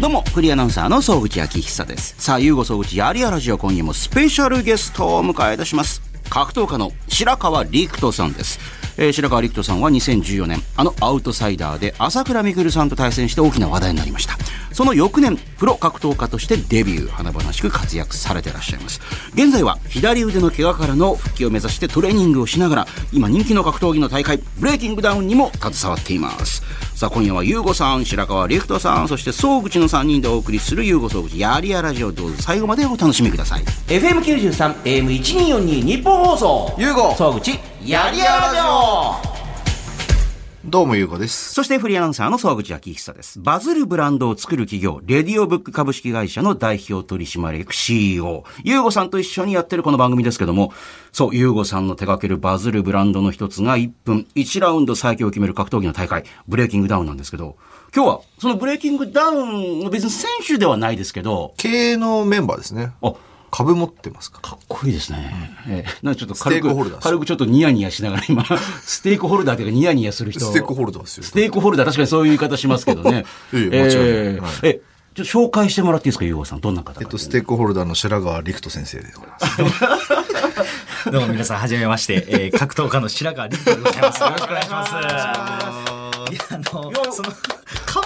どうも、フリーアナウンサーの総口昭久です。さあ、ゆうご総口やりやラジオ今夜もスペシャルゲストをお迎えいたします。格闘家の白川陸斗さんです。えー白川陸斗さんは2014年、あのアウトサイダーで朝倉未来さんと対戦して大きな話題になりました。その翌年、プロ格闘家としてデビュー、華々しく活躍されていらっしゃいます。現在は左腕の怪我からの復帰を目指してトレーニングをしながら、今人気の格闘技の大会、ブレイキングダウンにも携わっています。さあ今夜はゆうごさん白川陸斗さんそして総口の3人でお送りするゆうご総口やりやラジオどうぞ最後までお楽しみください FM93 AM1242 日本放送ゆうご総口やりやラジオどうもゆうごです。そしてフリーアナウンサーの総口昭久です。バズるブランドを作る企業、レディオブック株式会社の代表取締役 CEO、ゆうごさんと一緒にやってるこの番組ですけども、そう、ゆうごさんの手掛けるバズるブランドの一つが1分1ラウンド最強を決める格闘技の大会、ブレイキングダウンなんですけど、今日はそのブレイキングダウンの別に選手ではないですけど、経営のメンバーですね。あ、株持ってますか？かっこいいですね。ええなんかちょっと軽く、軽くちょっとニヤニヤしながら今、ステークホルダーというかニヤニヤする人。ステークホルダーですよステークホルダー、確かにそういう言い方しますけどね。いえ間違いないえはいえ、ちょっと紹介してもらっていいですか、ゆうごさん。どんな方か。えっと、ステークホルダーの白川陸斗先生でございます。どうも皆さん、はじめまして、えー、格闘家の白川陸斗でございます。よろしくお願いします。いや、あの、その、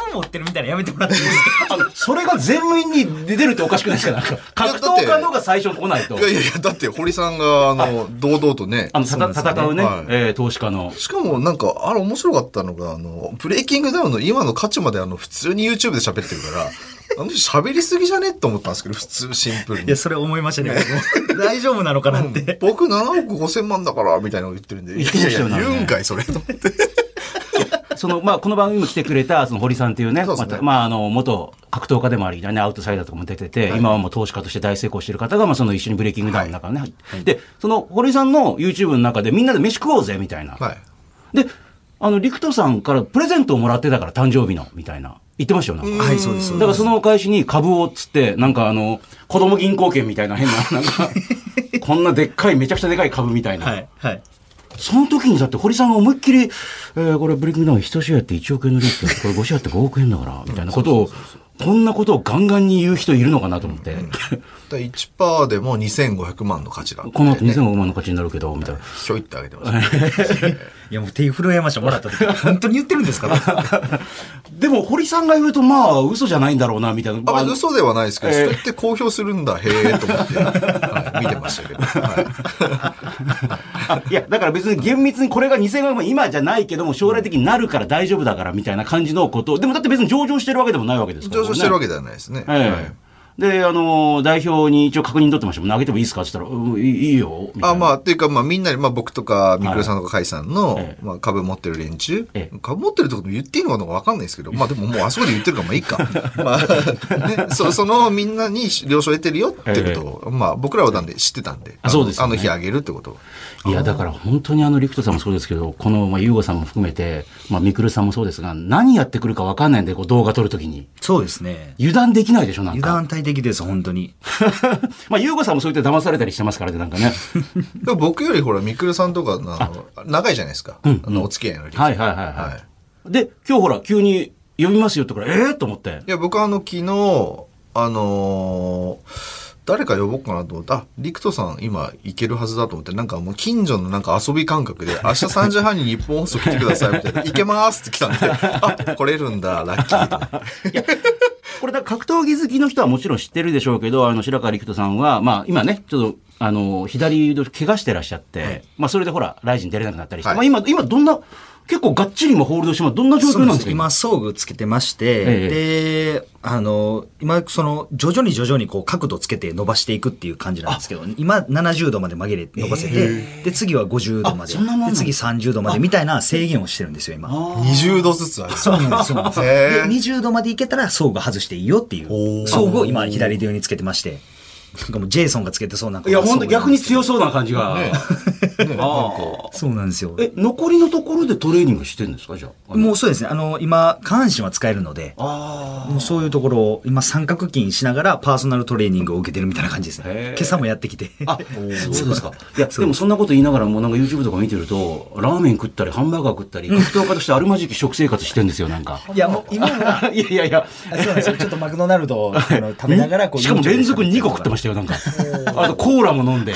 株持ってるみたいなのやめてもらっていいですか？それが全面に出てるっておかしくないですか？なんか格闘家のが最初に来ないとい。やいやいや、だって堀さんが、あの、堂々とねあ、の、戦うね、はいえー投資家の。しかもなんか、あれ面白かったのが、あの、ブレイキングダウンの今の価値まであの、普通に YouTube で喋ってるから、あの人喋りすぎじゃねって思ったんですけど、普通シンプルにいや、。それ思いましたね。大丈夫なのかなって。僕7億5千万だから、みたいなの言ってるんで。いやいや、言うんかい、それ。と思って。その、まあ、この番組にも来てくれた、その堀さんっていうね、そうねまた、まあ、あの、元格闘家でもあり、ね、アウトサイダーとかも出てて、今はもう投資家として大成功してる方が、まあ、その一緒にブレイキングダウンの中ね、で、その堀さんの YouTube の中でみんなで飯食おうぜ、みたいな。はい。で、あの、陸斗さんからプレゼントをもらってたから、誕生日の、みたいな。言ってましたよ、なんか。はい、そうです。だからそのお返しに株をっつって、なんかあの、子供銀行券みたいな変な、なんか、こんなでっかい、めちゃくちゃでかい株みたいな。はい、はい。その時にだって堀さんが思いっきり、えー、これブレイキングダウン一試合やって1億円の利益だこれ5試合やって5億円だから、みたいなことを、こんなことをガンガンに言う人いるのかなと思って、だから1%でも2500万の価値だって、この後2500万の価値になるけど、みたいな。ひょいってあげてました、ね。いや、もう手震えました、もらった時。本当に言ってるんですか でも堀さんが言うと、まあ、嘘じゃないんだろうな、みたいな。あ、嘘ではないですけど、えーそうやって公表するんだ、へえと思って、はい、見てましたけど。はいあいや、だから別に厳密にこれが2500万、今じゃないけども、将来的になるから大丈夫だから、みたいな感じのことをでもだって別に上場してるわけでもないわけですから、上場してるわけけではないですね。ええはいで、あの、代表に一応確認取ってましたもん。投げてもいいですか？って言ったら、うんいいいいよ。みたいなあ、まあ、っていうか、まあ、みんなに、まあ、僕とか、みくるさんとか、かいさんの、ええまあ、株持ってる連中ええ、株持ってるってこと言っていいのかどうかわかんないですけど、まあ、でももう、あそこで言ってるから、まあ、いいか。まあ、ね、そその、みんなに了承得てるよってことを、まあ、僕らはなんで知ってたんで、あそうですよねあの日あげるってことを。いや、だから本当にあの、陸斗さんもそうですけど、この、まあ、ゆうごさんも含めて、まあ、みくるさんもそうですが、何やってくるかわかんないんで、こう、動画撮るときに。そうですね。油断できないでしょ、なんか。油断大敵です、本当に。まあ、ゆうごさんもそう言って騙されたりしてますからね、なんかね。でも僕よりほら、みくるさんとか、あの、長いじゃないですか。あの、お付き合いの歴はいはいはいはい。で、今日ほら、急に呼びますよってから、ええと思って。いや、僕はあの、昨日、あのー誰か呼ぼうかなと思って、あ、リクトさん今行けるはずだと思って、なんかもう近所のなんか遊び感覚で、明日3時半に日本放送来てくださいみたいな、行けますって来たんで、あ、来れるんだ、ラッキーと。これだ格闘技好きの人はもちろん知ってるでしょうけど、あの、白川陸斗さんは、まあ、今ね、ちょっと、あの、左腕を怪我してらっしゃって、まあ、それでほら、ライジン出れなくなったりして、はい。まあ、今、今どんな、結構がっちりもホールドして。どんな状況なんですか今、装具つけてまして、え。で、あの、今、その、徐々に徐々にこう、角度つけて伸ばしていくっていう感じなんですけど、今、70度まで曲げれ、伸ばせて、で、次は50度まで、で、次30度までみたいな制限をしてるんですよ、今。20度ずつある。そうなんです、そうなんです。へでー20度までいけたら装具外していいよっていう、装具を今、左手用につけてまして。なんかもうジェイソンがつけてそうなんかいや、本当逆に強そそうな感じが。ね ねなんかう。そうなんですよ。え、残りのところでトレーニングしてんですか？じゃあ。もうそうですね。あの、今、下半身は使えるので、あもうそういうところを、今、三角筋しながらパーソナルトレーニングを受けてるみたいな感じですへねー。今朝もやってきて。あ、そうですか。いや、でもそんなこと言いながらもなんか YouTube とか見てると、ラーメン食ったり、ハンバーガー食ったり、格闘家としてあるまじき食生活してんですよ、なんか。いや、もう今は、いやいやいや。あそうなんですよ。ちょっとマクドナルドをあの食べながら、こう、しかも連続2個食ってましたよ、なんか。あとコーラも飲んで、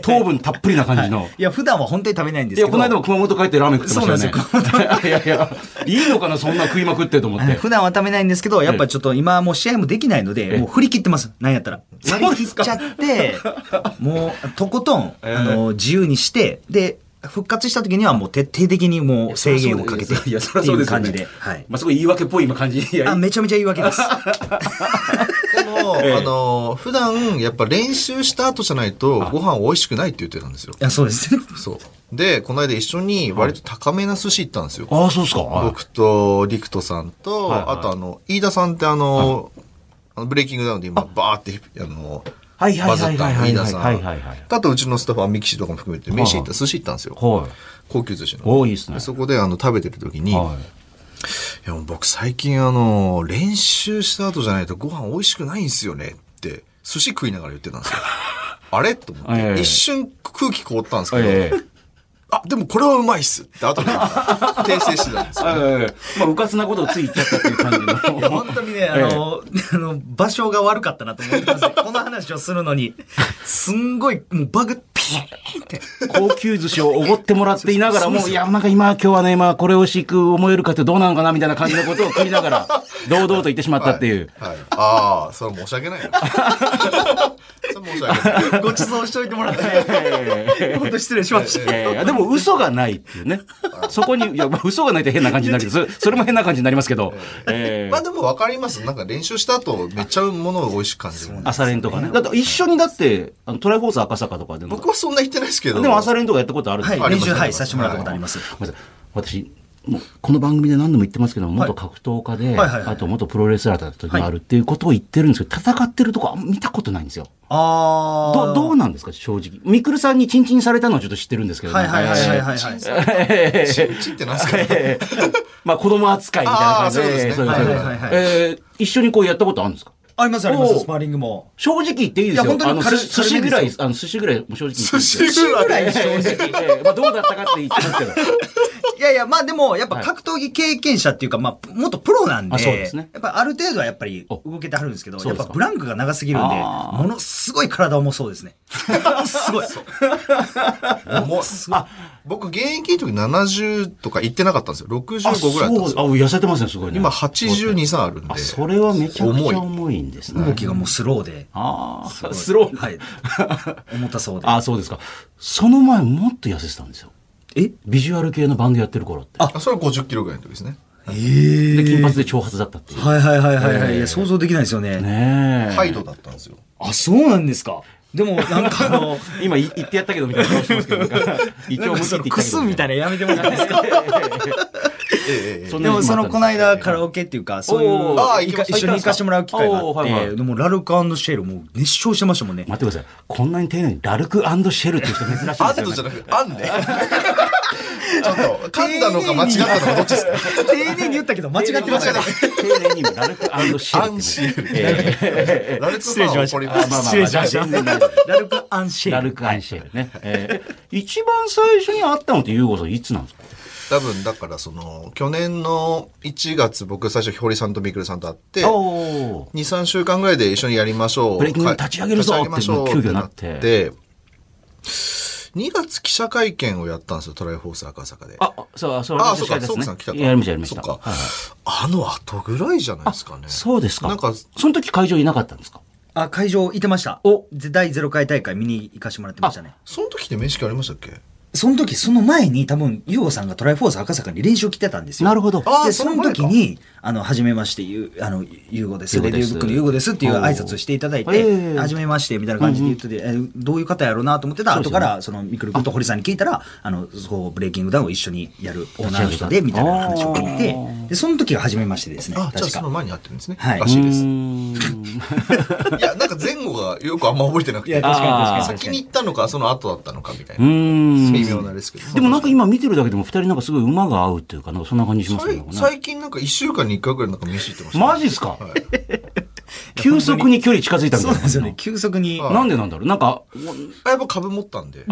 糖分たっぷりな感じの。いや、普段は本当に食べないんですいや、けど。この間も熊本帰ってラーメン食ってましたよね。そう いやいや、いいのかな、そんな食いまくってと思って。普段は食べないんですけど、やっぱちょっと今もう試合もできないので、もう振り切ってます。なんやったら。そう割り切っちゃって、もうとことん、あの、自由にして、で、復活した時にはもう徹底的にもう制限をかけてっていう感じで。はい。まあ、すごい言い訳っぽい今感じ。いやあ、めちゃめちゃ言い訳です。でも、あの、普段、やっぱ練習した後じゃないと、ご飯美味しくないって言ってたんですよ。いや、そうですね。そう。で、この間一緒に割と高めな寿司行ったんですよ。ああ、そうですか。僕と、リクトさんと、はいはいあとあの、飯田さんってあの、あのブレイキングダウンで今、バーって、あの、はいはいバズったはいはいはい飯田さん。はいはいはいあとうちのスタッフ、アンミキシとかも含めて、飯行った、寿司行ったんですよ。はい。高級寿司の。多いですね。そこであの、食べてる時に、いはやもう僕最近あの、練習した後じゃないとご飯美味しくないんですよねって、寿司食いながら言ってたんですよ。あれ？と思って、ええ。一瞬空気凍ったんですけど、ええあ、でもこれはうまいっすって後で 訂正してたんですよ。ええまあ、うかつなことをつい言っちゃったっていう感じの。本当にね、あの、あの、場所が悪かったなと思ってます。この話をするのに、すんごい、もうバグピーンって。高級寿司をおごってもらっていながらも、いや、なんか今、今日はね、まあ、これをしく思えるかってどうなのかなみたいな感じのことを食いながら、堂々と言ってしまったっていう。はい。ああ、それは申し訳ないな。それは申し訳ない。ご馳走しといてもらって、本当失礼しました。いやいやでも嘘がないっていうね。そこに、いや、まあ、嘘がないって変な感じになるけど、そそれも変な感じになりますけど、ええまあでも分かります。なんか練習した後、めっちゃものを美味しく感じるんで。朝練とかね。だって一緒にだって、あのトライフォース赤坂とかでも、僕はそんな言ってないですけど。でも朝練とかやったことあるんですよはい、練習、はい、させてもらったことあります。ごめんなさい私、この番組で何度も言ってますけど、元格闘家で、はいはいはい。あと元プロレスラーだった時もあるっていうことを言ってるんですけど、戦ってるとこあんま見たことないんですよ。あどどうなんですか、正直。みくるさんにチンチンされたのはちょっと知ってるんですけど、はいはいはいはいはい。はい。ええチンチンってなんすか？え えまあ子供扱いみたいな感じで、え一緒にこうやったことあるんですか？ありますあります、スパーリングも。正直言っていいですよ。いや本当にあの、軽いす寿司ぐらい、軽めですあの、寿司ぐらい、もう正直言っていいですよ。寿司ぐらいええええまあどうだったかって言ってますけど。いやいや、まあでも、やっぱ格闘技経験者っていうか、まあ、元プロなんで、あそうですねやっぱある程度はやっぱり動けてはるんですけど、そうですかやっぱブランクが長すぎるんで、ものすごい体重そうですね。すごい。もうあ僕現役の時70とか行ってなかったんですよ。65ぐらいだったんですよ。あ、痩せてますね、すごいね。今82、3あるんで。あ、それはめちゃくち重いゃ重いんですね。動きがもうスローで。ああ、スロー。はい。重たそうで。あそうですか。その前もっと痩せてたんですよ。え？ビジュアル系のバンドやってる頃って。あ、それは50キロぐらいの時ですね。ええで、金髪で長髪だったっていう。はいはいはいはいはい。想像できないですよね。ねえ。ハイドだったんですよ。あ、そうなんですか。でも、なんかあの、今い言ってやったけどみたいな顔してますけど、なんか 一応無視って言ったけど。クスみたいなやめてもらっていいですか？ええでもそのこの間カラオオケっていうか、そういう一緒に行かしてもらう機会があって、でもラルクシェルもう熱唱してましたもんね。待ってください。こんなに丁寧にラルクシェルっていう人珍しいですよ、ね。アンドじゃなくて、アンね。ちょっと、噛んだのか間違ったのかどっちですか？丁寧に言ったけど間違ってましたね。丁寧にもラルクシェルって、ね。アンシェルえラルクファンは怒ります。まあまあまあ失礼しました。ラルクアンシェル。ラルクアンシェルね。えー一番最初に会ったのってユーゴさんいつなんですか？多分、だからその、去年の1月、僕最初、ひ堀さんとミクルさんと会って、おー2、3週間ぐらいで一緒にやりましょう。ブレイキング立ち上げるぞ立ち上げましょうって急遽なってで、2月記者会見をやったんですよ、トライフォース赤坂で。あ、そう、そう、あ、そうか、そうかさん来たか。やりました、やりました。そっかはいはい。あの後ぐらいじゃないですかね。そうですか。なんか、その時会場いなかったんですか？あ、会場いてました。おで第0回大会見に行かしてもらってましたね。その時って面識ありましたっけ？その時、その前に多分、ユーゴさんがトライフォース赤坂に練習来てたんですよ。なるほど。あで、その時に、あの、はじめまして、ゆあの、ユーゴです。レディオブックのユーゴですっていう挨拶をしていただいて、ええはじめまして、みたいな感じで言ってて、えどういう方やろうなと思ってた後から、その、ミクル君と堀さんに聞いたら、あの、そう、ブレイキングダウンを一緒にやるオーナーの人で、みたいな話を聞いて、で、その時がはじめましてですね。あ、じゃあ確か。その前に会ってるんですね。はいらしいです。いんや、なんか前後がよくあんま覚えてなくて。いや、確かに確かに先にに。行ったのか、その後だったのかみたいな。ん。微妙なですけど。でもなんか今見てるだけでも二人なんかすごい馬が合うっていうか、なんかそんな感じしますね。最最近なんか一週間に一回ぐらいなんか飯行ってました。マジっすか？はい 急速に距離近づいたみたいうな。そなんですよね。急速に。はいなんでなんだろう？なんか、あやっぱ株持ったんで。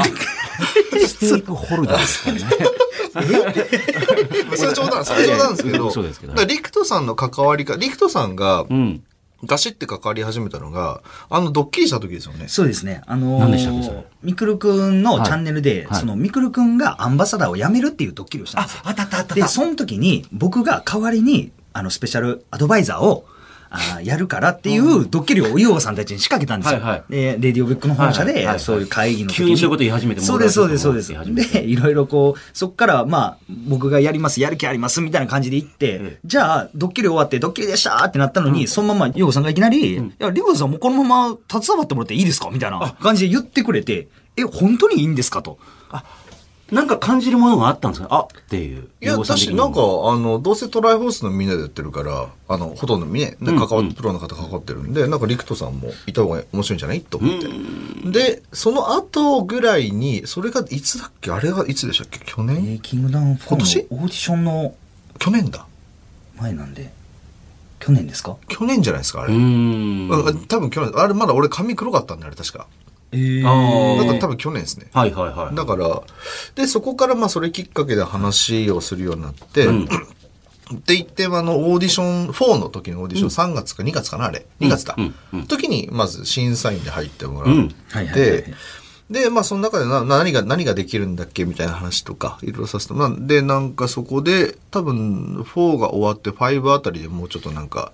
ステークホルダーですかね。それ冗談、それ冗談ですけど。そうですけどだからリクトさんの関わりか、リクトさんがうん。ガシって関わり始めたのが、あのドッキリした時ですよね。そうですね。あのーミクルくんのチャンネルで、はいそのミクルくんがアンバサダーを辞めるっていうドッキリをしたんですよ。あったあったあったで、その時に僕が代わりに、あの、スペシャルアドバイザーを、あーやるからっていうドッキリをユーゴさんたちに仕掛けたんですよ。はいはい。で、レディオブックの本社で、はいはい。はいはい。そういう会議の時急にそういうこと言い始めてそうです、そうです、そうです。で、いろいろこう、そっから、まあ、僕がやります、やる気あります、みたいな感じで言って、ええじゃあ、ドッキリ終わって、ドッキリでしたってなったのに、そのまま、ユーゴさんがいきなり、いや、リゴさんもうこのまま携わってもらっていいですか？みたいな感じで言ってくれて、え、本当にいいんですか？と。なんか感じるものがあったんですか？あっていう。いや、養蚕的に私なんか、あの、どうせトライフォースのみんなでやってるから、あの、ほとんどみね、ね関わって、プロの方関わってるんで、なんかリクトさんもいた方が面白いんじゃない？と思って。で、その後ぐらいに、それがいつだっけ？あれがいつでしたっけ？去年？イキングダウン4今年？のオーディションの去年だ。前なんで、去年ですか？去年じゃないですか、あれ。うーん。うん多分去年、あれまだ俺髪黒かったんで、あれ確か。えー。なんか多分去年ですね。はいはいはい。だから、で、そこからまあそれきっかけで話をするようになって、うん。って言って、あの、オーディション、4の時のオーディション、3月か2月かな、あれ。2月だ。うん。うん。時に、まず審査員で入ってもらっうん。はいはいはいはい。て、で、まあその中でな何が、何ができるんだっけみたいな話とか、いろいろさせてもらう。で、なんかそこで、多分、4が終わって5あたりでもうちょっとなんか、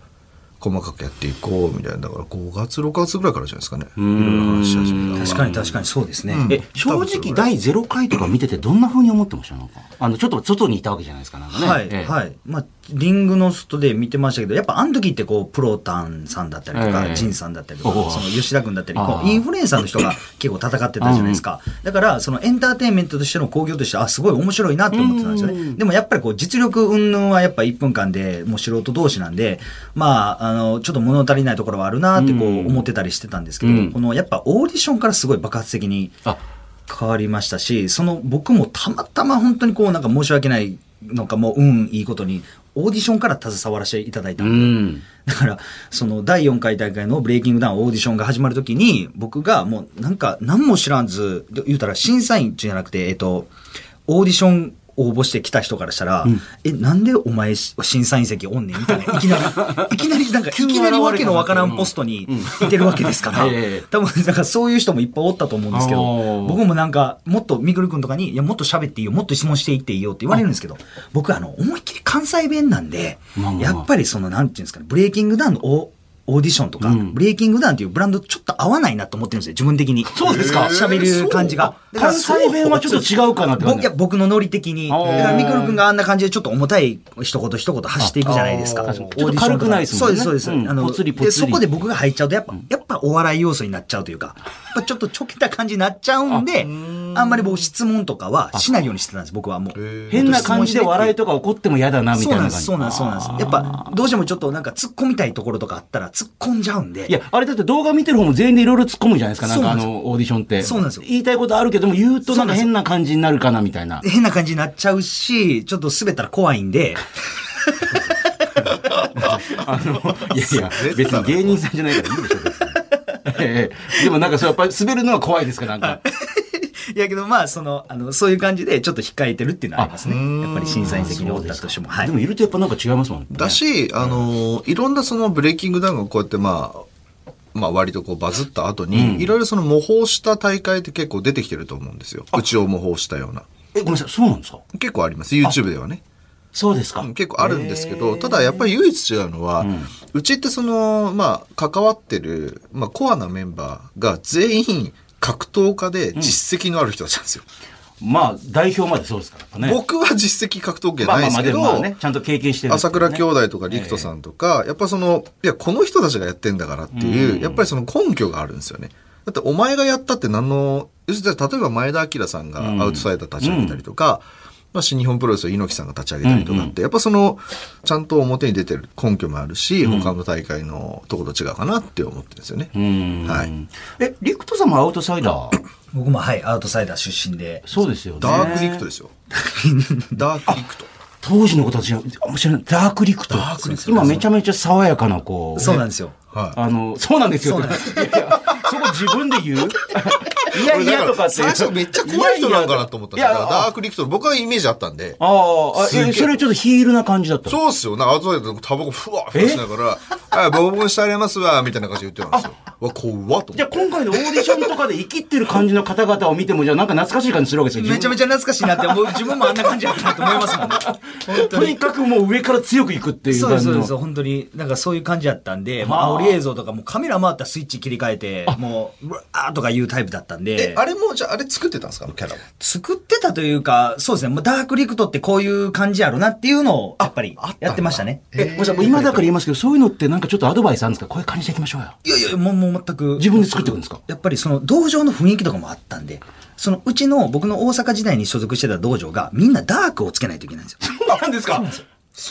細かくやっていこうみたいな。だから5月、6月ぐらいからじゃないですかね。いろいろ話し始め確かに確かにそうですね。うんえ、正直第0回とか見ててどんな風に思ってました？なんか。あの、ちょっと外にいたわけじゃないですか、なんかね。はい、ええはい。まあ、リングの外で見てましたけど、やっぱあの時ってこう、プロタンさんだったりとか、ええ。ジンさんだったりとか、その吉田君だったり、こう、インフルエンサーの人が 結構戦ってたじゃないですか。だから、そのエンターテインメントとしての興行として、あ、すごい面白いなって思ってたんですよね。でもやっぱりこう、実力云々はやっぱ1分間でもう素人同士なんで、まあ、あの、ちょっと物足りないところはあるなってこう、思ってたりしてたんですけど、うん。このやっぱオーディションからすごい爆発的に、あ、変わりましたし、その僕もたまたま本当にこうなんか申し訳ないのかもう、うん、いいことに、オーディションから携わらせていただいたうん。んで、だから、その第4回大会のブレイキングダウンオーディションが始まるときに、僕がもうなんか何も知らず、言うたら審査員じゃなくて、えっと、オーディション応募してきた人からしたら、え、なんでお前審査員席おんねん？みたいな、いきなり、いきなりなんか、いきなりわけのわからんポストにいてるわけですから、ええ。多分、なんかそういう人もいっぱいおったと思うんですけあどー、僕もなんか、もっと、みくるくんとかに、いや、もっと喋っていいよ、もっと質問していっていいよって言われるんですけど、僕、あの、思いっきり関西弁なんでやっぱりその、なんていうんですかね、ブレイキングダウンのオオーディションとか、うんブレイキングダウンっていうブランドちょっと合わないなと思ってるんですよ、自分的に。そうですか？喋る感じが。関西弁はちょっと違うかなって感じ僕いや僕のノリ的に。だから、みくるくんがあんな感じでちょっと重たい一言一言発していくじゃないですか。あオーディションちょっと軽くないですもんねそうです、そうです。うんあの、で、そこで僕が入っちゃうと、やっぱ、やっぱお笑い要素になっちゃうというか、やっぱちょっとちょけた感じになっちゃうんで、あんまり僕質問とかはしないようにしてたんです、僕はもう。変な感じで笑いとか起こっても嫌だな、みたいな感じ。そうなんです、そうなんです、そうなんです。やっぱ、どうしてもちょっとなんか突っ込みたいところとかあったら突っ込んじゃうんで。いや、あれだって動画見てる方も全員でいろいろ突っ込むじゃないですか、なんかあの、オーディションって。そうなんですよ言いたいことあるけども、言うとなんか変な感じになるかな、みたいな。変な感じになっちゃうし、ちょっと滑ったら怖いんで、あの、いやいや、別に芸人さんじゃないからいいでしょ、別に。ええでもなんかそうやっぱり滑るのは怖いですか、なんか。いやけどまあ、その、あの、そういう感じでちょっと控えてるっていうのはありますね。やっぱり審査員席におったとしても。はいで。もいるとやっぱなんか違いますもんね。だし、あのーいろんなそのブレイキングダウンがこうやってまあ、まあ割とこうバズった後に、いろいろその模倣した大会って結構出てきてると思うんですよ。うちを模倣したような。え、ごめんなさい、そうなんですか？結構あります。YouTube ではね。そうですか。うん結構あるんですけど、ただやっぱり唯一違うのは、うちってその、まあ、関わってる、まあ、コアなメンバーが全員格闘家で実績のある人たちなんですよ。まあ、代表までそうですからね。僕は実績格闘技まあまあまあ、ないですけど、でもまあね、ちゃんと経験してるんです朝倉兄弟とか陸斗さんとか、やっぱその、いや、この人たちがやってんだからっていう、やっぱりその根拠があるんですよね。だって、お前がやったって何の、要するに、例えば前田明さんがアウトサイダー立ち上げたりとか、まあ、新日本プロレスを猪木さんが立ち上げたりとかって、やっぱその、ちゃんと表に出てる根拠もあるし、他の大会のとこと違うかなって思ってるんですよね。うん。はい。え、リクトさんもアウトサイダー？僕もはい、アウトサイダー出身で。そうですよね。ダークリクトですよ。ダークリクト。当時の子たちは、面白い。ダークリクト。ダークリクト今めちゃめちゃ爽やかな、こう。そうなんですよ。はい。あの、そうなんですよ。そこ自分で言う？いやいやとかって。最初めっちゃ怖い人なんかなと思ったんですよ。いやいやダークリクト、僕はイメージあったんで。ああ、それちょっとヒールな感じだったの？そうっすよ。なんか、後でタバコふわふわしながら、はい、ボコボコにしてあげますわ、みたいな感じで言ってたんですよ。わ、怖っと。じゃあ今回のオーディションとかで生きってる感じの方々を見ても、じゃあなんか懐かしい感じするわけですよ。めちゃめちゃ懐かしいなって、もう自分もあんな感じだったなと思いますもんね。とにかくもう上から強くいくっていうそうです、感じの。そうです。本当に、なんかそういう感じだったんで、まはああ、煽り映像とかもカメラ回ったらスイッチ切り替えて、もう、うわーとかいうタイプだったんで。え、あれも、じゃあ、あれ作ってたんですか？あのキャラも。作ってたというか、そうですね、もうダークリクトってこういう感じやろなっていうのを、やっぱりやってましたね。え、今だから言いますけど、そういうのってなんかちょっとアドバイスあるんですか？こういう感じでいきましょうよ。いやいや、もうもう全く。自分で作っていくんですか？やっぱりその道場の雰囲気とかもあったんで、そのうちの僕の大阪時代に所属してた道場がみんなダークをつけないといけないんですよ。なんですか？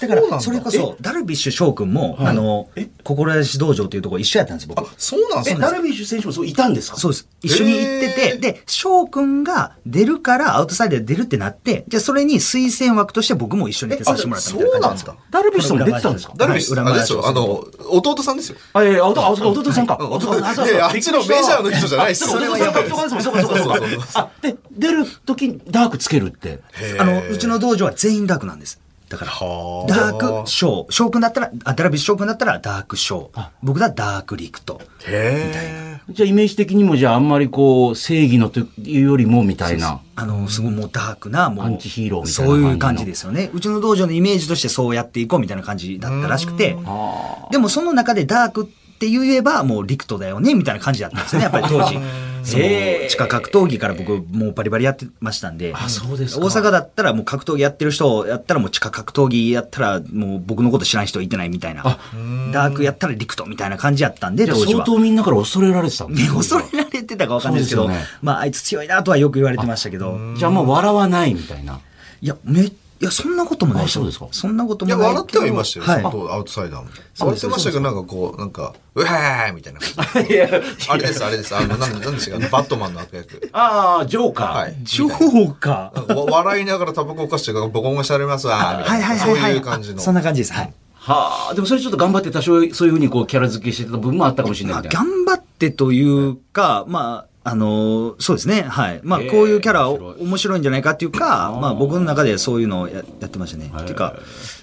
だから、それこそ、ダルビッシュ翔くんも、あの、志道場っていうところ一緒やったんです、僕。あ、そうなんですえ、かダルビッシュ選手もそういたんですか？そうです。一緒に行ってて、で、翔くんが出るからアウトサイダーで出るってなって、じゃあそれに推薦枠として僕も一緒に出させてもらったみたいな感じなんですか？ダルビッシュさんも出てたんですか？ダルビッシュ、はいあれですよ。あの、弟さんですよ。あ、いやいや、弟、さんか。弟いやいや、あっちのメジャーの人じゃないですよ。それはやばいそうかそうかそうかそうかそうか。あ、で、出るときにダークつけるって。あの、うちの道場は全員ダークなんです。だから、はあダーク翔。翔くんだったら、あダルビッシュ翔くんだったらダーク翔。僕だダークリクト。へえ。じゃあイメージ的にもじゃああんまりこう、正義のというよりもみたいな。あの、すごいもうダークな、もう。アンチヒーローみたいなそう感じのいう感じですよね。うちの道場のイメージとしてそうやっていこうみたいな感じだったらしくて。でもその中でダークって言えばもうリクトだよね、みたいな感じだったんですよね、やっぱり当時。その地下格闘技から僕もうバリバリやってましたんで。あそうですか大阪だったらもう格闘技やってる人やったらもう地下格闘技やったらもう僕のこと知らん人いてないみたいな。ダークやったらリクトみたいな感じやったんで、当時は。相当みんなから恐れられてたんですね、ね 恐れられてたかわかんないですけど、ねまああいつ強いなとはよく言われてましたけど。じゃあもう笑わないみたいな。いや、め、いや、そんなこともないあそうですかそんなこといや、もないけど。笑ってはいましたよ。はいアウトサイダーも。笑ってましたけど、なんかこう、なんか、うへーみたいな感じ。いやあれです、あれです。あの、なんなんでしたっけバットマンの悪役。ああ、ジョーカー。はい。ジョーか。わ笑いながらタバコをかしてボコボコにされますわ。みたはいはいはいはい。そういう感じの。そんな感じです。はい。はあ、でもそれちょっと頑張って多少そういうふうにこうキャラ付けしてた部分もあったかもしれないまあ、みたいな。頑張ってというか、まあ、あのーそうですね。はい。まあ、こういうキャラ面白いんじゃないかっていうか、まあ、僕の中でそういうのをややってましたね。っていうか、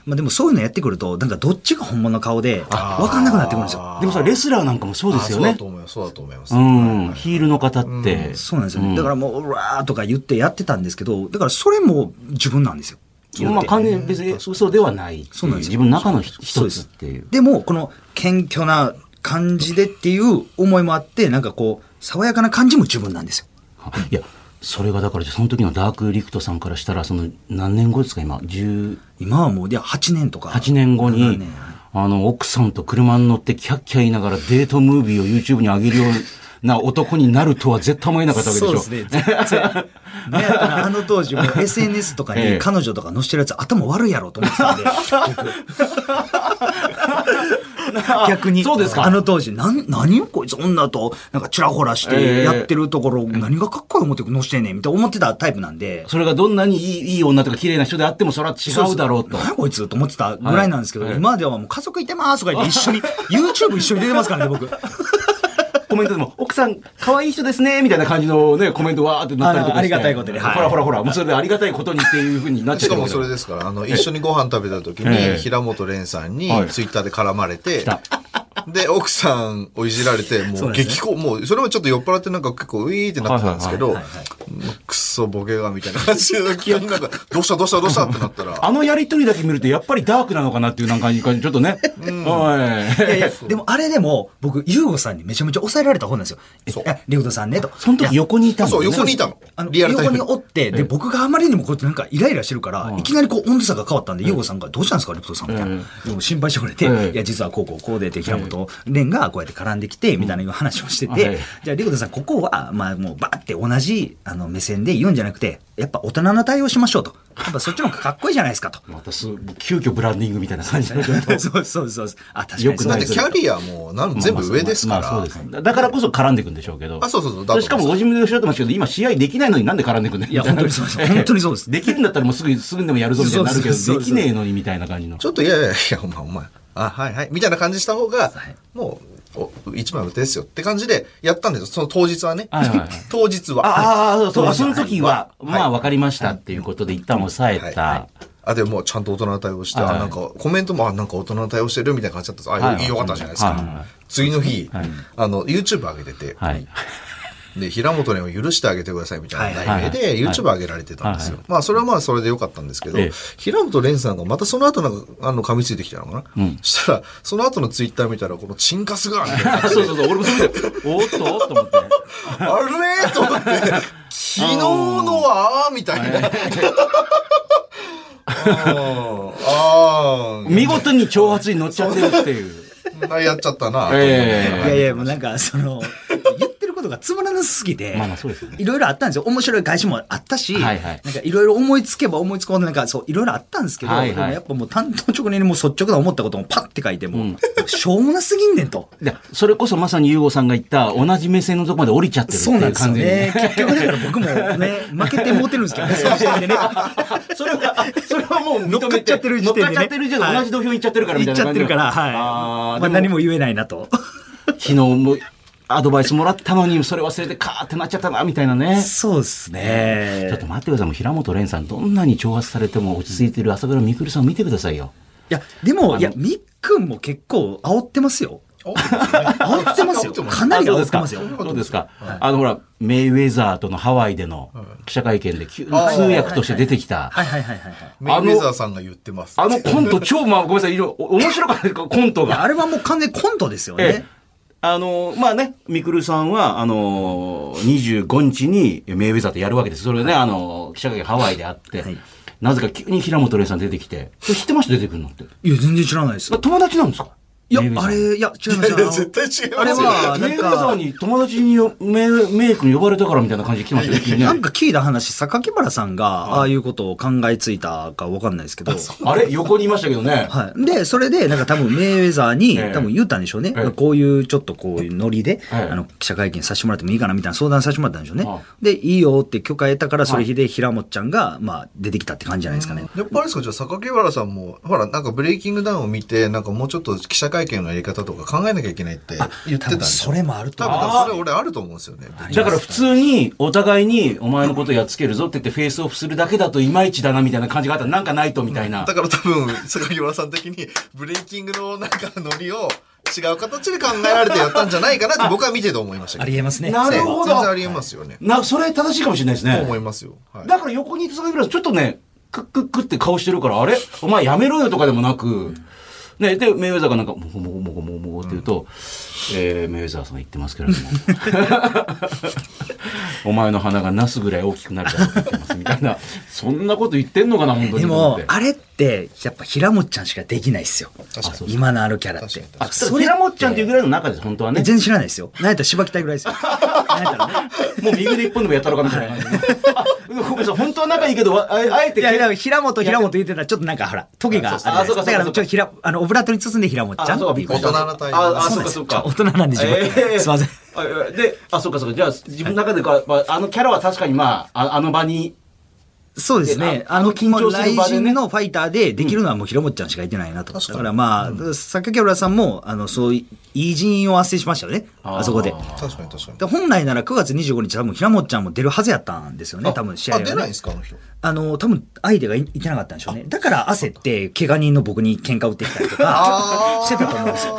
まあ、でもそういうのやってくると、なんかどっちが本物の顔で、わかんなくなってくるんですよ。でもさ、レスラーなんかもそうですよねあそうだと。思います。そうだと思います。うん。ヒールの方って。そうなんですよね。だからもう、うわーとか言ってやってたんですけど、だからそれも自分なんですよ。まあ完全に別に嘘ではないそうなんですよ自分の中の一ですつっていう。でも、この謙虚な感じでっていう思いもあって、なんかこう、爽やかな感じも自分なんですよ。いや、それがだから、その時のダークリクトさんからしたら、その何年後ですか、今、18今はもう、いや、8年とか。年後7に年、あの、奥さんと車に乗ってキャッキャ言いながらデートムービーを YouTube に上げるような男になるとは絶対思えなかったわけでしょ。そうですね。全然。ね、あの当時も SNS とかええに彼女とか載せてるやつ頭悪いやろと思ってたんで、僕 逆に。そうですかあの当時、なん、何よこいつ女と、なんかチラホラしてやってるところ、何がかっこいい思って載せてんねん、みたいな思ってたタイプなんで。それがどんなにいいいい女とか綺麗な人であっても、それは違うだろうと。何やこいつと思ってたぐらいなんですけど、はい今ではもう家族いてますとか言って一緒に、YouTube 一緒に出てますからね、僕。コメントでも、奥さん、可愛い人ですね、みたいな感じのね、コメントわーってなったりとかして。あありがたいことではい。ほらほらほら、もうそれでありがたいことにっていうふうになっちゃってる。しかもそれですから、あの、一緒にご飯食べた時ええ。に、平本蓮さんにはい。ツイッターで絡まれてた、で、奥さんをいじられて、もう激高、もう、それもちょっと酔っ払ってなんか結構ウィーってなってたんですけど、くっそボケがみたいな感じで、急になんか、どうしたどうしたどうしたってなったら、あのやりとりだけ見ると、やっぱりダークなのかなっていうなんか感じ、ちょっとね。はい。いやいや、でもあれでも、僕、ユーゴさんにめちゃめちゃ抑えられた方なんですよ。そうえ、リクトさんね、と。その時横にいたんだそう。横にいたのあの、。リアルタイム横におって、で、僕があまりにもこうやってなんかイライラしてるから、いきなりこう温度差が変わったんで、ユーゴさんがどうしたんですか、リクトさんみたいな。でも心配してくれて、ええいや、実はこうこうこうでって、平本蓮がこうやって絡んできて、みたいな話をしてはいて、じゃあリクトさん、ここは、まあもうバーって同じあの目線で言うんじゃなくて、やっぱ大人の対応しましょうと。やっぱそっちの方がかっこいいじゃないですかと。またす、急遽ブランディングみたいな感じの。そうそうそうそう。あ、確かにそうよくないだってキャリアもなん全部上ですからまあそうで。すねだからこそ絡んでいくんでしょうけど。あそうそうそうしかもご自分でおっしゃってますけど、今試合できないのになんで絡んでいくんだよいや本当にそうです 本当にそうですできるんだったらもうすぐ、すぐにでもやるぞみたいになるけど、できねえのにみたいな感じの。ちょっといやいやいや、お前、お前、あ、はいはい、みたいな感じした方が、もう、お一枚打てですよって感じでやったんですよ。その当日はね。はいはいはい。当日は。ああ、そうそう、は。いその時は、はい。まあ分かりましたっていうことで一旦抑えはい。た。あ、でもちゃんと大人の対応して、はい。あ、なんかコメントも、あ、なんか大人の対応してるみたいな感じだったんです。あ、はいよかったじゃないですか。はいはい。次の日はい、あの、YouTube 上げてて、はい。で、平本にも許してあげてくださいみたいな題名で YouTube 上げられてたんですよ。は。まあ、それはまあ、それでよかったんですけどええ、平本蓮さんがまたその後なんか、あの、噛みついてきたのかな？うん。そしたら、その後のツイッター見たら、このチンカスが、みたいなそうそうそう、俺もそれで、おっとと思って。あれ？と思って、昨日のは？みたいな。ああ、見事に挑発に乗っちゃってるっていう。あやっちゃったな。ええ。いやいや、もうなんか、その、ことがつまらなすぎて、まあまあそうですよねいろいろあったんですよ。面白い返しもあったし、はいはいなんかいろいろ思いつけば思いつくほど、なんかそう、いろいろあったんですけど、はいはいでもやっぱもう担当直入にもう率直な思ったこともパッて書いても、うんしょうもなすぎんねんと。で、それこそまさにユーゴさんが言った同じ目線のとこまで降りちゃってるっていうそうなんですよ完全に。ね。結局だから僕もね、負けてもうてるんですけどね、その時点でね。それは、それはもう認めて。乗っかっちゃってる時点でね乗っかっちゃってるじゃん、同じ土俵に行っちゃってるからみた言っいな感じちゃってるから、はい。あーまあでも何も言えないなと。昨日もアドバイスもらったのに、それ忘れてカーってなっちゃったな、みたいなね。そうですね。ちょっと待ってください。もう平本蓮さん、どんなに挑発されても落ち着いてる朝倉未来さんを見てくださいよ。いや、でも、いや、みっくんも結構煽ってますよ。煽ってますよ。かなり煽ってますよ。どうですか、あの、ほら、メイウェザーとのハワイでの記者会見で急に通訳として出てきた。はいはいはいはいはい。メイウェザーさんが言ってます。あのコント、超、まあ、ごめんなさい、いろいろ面白かったですコントが。あれはもう完全にコントですよええね。あの、まあね、みくるさんは、あの、25日にメイウェザーとやるわけです。それね、あの、記者会見ハワイであって、はいなぜか急に平本蓮さん出てきて、知ってました？出てくるのって。いや、全然知らないですよ。友達なんですか？いやあれ、いや、違います。いや絶対違いますよ。あれは、なんメイウェザーか、に友達によメイメイクに呼ばれたからみたいな感じで来てましたね。なんか聞いた話、榊原さんが、ああいうことを考えついたかわかんないですけど、あれ？横にいましたけどね。はい。で、それで、なんか多分メイウェザーに、ええ。多分言ったんでしょうね。ええ。こういう、ちょっとこういうノリで、ええ。あの、記者会見させてもらってもいいかなみたいな相談させてもらったんでしょうね。で、いいよって許可得たから、それ日で平本ちゃんが、まあ、出てきたって感じじゃないですかね。やっぱあれですか？じゃあ、榊原さんも、ほら、なんかブレイキングダウンを見て、なんかもうちょっと記者会見のやり方とか考えなきゃいけないって言ってたんですそれもあると思う。多分、それ俺あると思うんですよね。だから普通にお互いにお前のことやっつけるぞって言ってフェイスオフするだけだといまいちだなみたいな感じがあったらなんかないとみたいな。だから多分、榊原さん的に、ブレイキングのなんかノリを違う形で考えられてやったんじゃないかなって僕は見てて思いました。ありえますね。なるほど全然ありえますよね。な、それ正しいかもしれないですと思ね。いますよ。はい。だから横にいた坂井さんちょっとね、クックックって顔してるから、あれ？お前やめろよとかでもなく、ね、で、メイウェザーがなんか、もごもごもごもごもごって言うと、えー、メイウェザーさんが言ってますけれども、お前の鼻がナスぐらい大きくなるからって言ってますみたいな、そんなこと言ってんのかな、本当に。でもあれって、やっぱ平本ちゃんしかできないっすよ。今のあるキャラって。あ、それ、平本ちゃんっていうぐらいの中です、本当はね。全然知らないですよ。なんやったら柴木隊ぐらいですよ。なんやったらね。もう右で一本でもやったろかみたいな本当は仲いいけど、わああえていや、いや、平本、平本言ってたら、ちょっとなんか、ほら、トゲがある。あそうかそうかだから、ちょっと平、あの、オブラートに包んで平本ちゃんあ、そう。大人の対応あ、あ、そそううか、そうか。大人なんで自分えーすいません。あで、あ、そうか、そうか。じゃあ、自分の中でか、まあ、あのキャラは確かに、まあ、ああの場にそうですね。あの緊張する場でねのファイターでできるのはもうひろもっちゃんしかいてないなと。だからまあ、坂木浦さんも、あの、そういう、いい人員を斡旋しましたよね。あそこで。確かに確かに。で本来なら9月25日多分ひらもっちゃんも出るはずやったんですよね、多分試合あ、は、ね。出ないんですか、あの人。あの、多分相手がいいてなかったんでしょうね。だから焦って、怪我人の僕に喧嘩売ってきたりとか、してたと思うんですよ。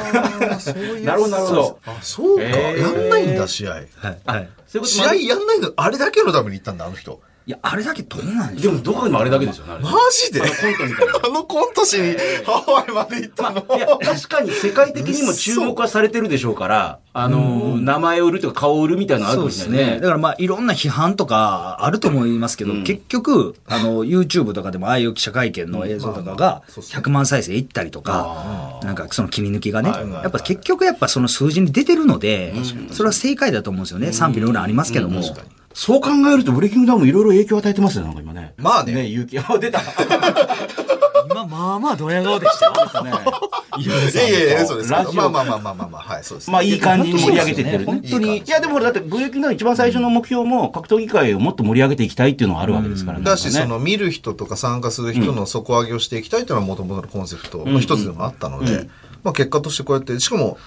そういう。なるほどなるほどあ、そうか。やんないんだ、試合。はい。はい。試合やんないの、あれだけのために行ったんだ、あの人。いや、あれだけどうなんでしでょう。もどこにもあれだけですよね。あれマジで？あのコントみたいな。あのコントしにハワイまで行ったの、いや、確かに世界的にも注目はされてるでしょうから、あの、名前を売るとか顔を売るみたいなのあるかそうですもしれないね。ね。だからまあ、いろんな批判とかあると思いますけど、結局、あの、YouTube とかでもああいう記者会見の映像とかが、100万再生いったりとか、なんかその切り抜きがね、やっぱ結局やっぱその数字に出てるので、それは正解だと思うんですよね。賛否の裏ありますけども。そう考えると、ブレイキングダウンもいろいろ影響を与えてますよ、なんか今ね。まあねね、勇気。あ、出た。今、まあまあドヤ顔でしたよ。ねいやいやいや、嘘ですけど。ラジオまあまあまあまあまあまあ、はい、そうです。まあいい感じに盛り上げていってるね。本本当に。いやでもだってブレイキングダウン一番最初の目標も格闘技界をもっと盛り上げていきたいっていうのがあるわけですからね。だし、その見る人とか参加する人の底上げをしていきたいというのはもともとのコンセプトの一つでもあったので、まあ結果としてこうやって、しかも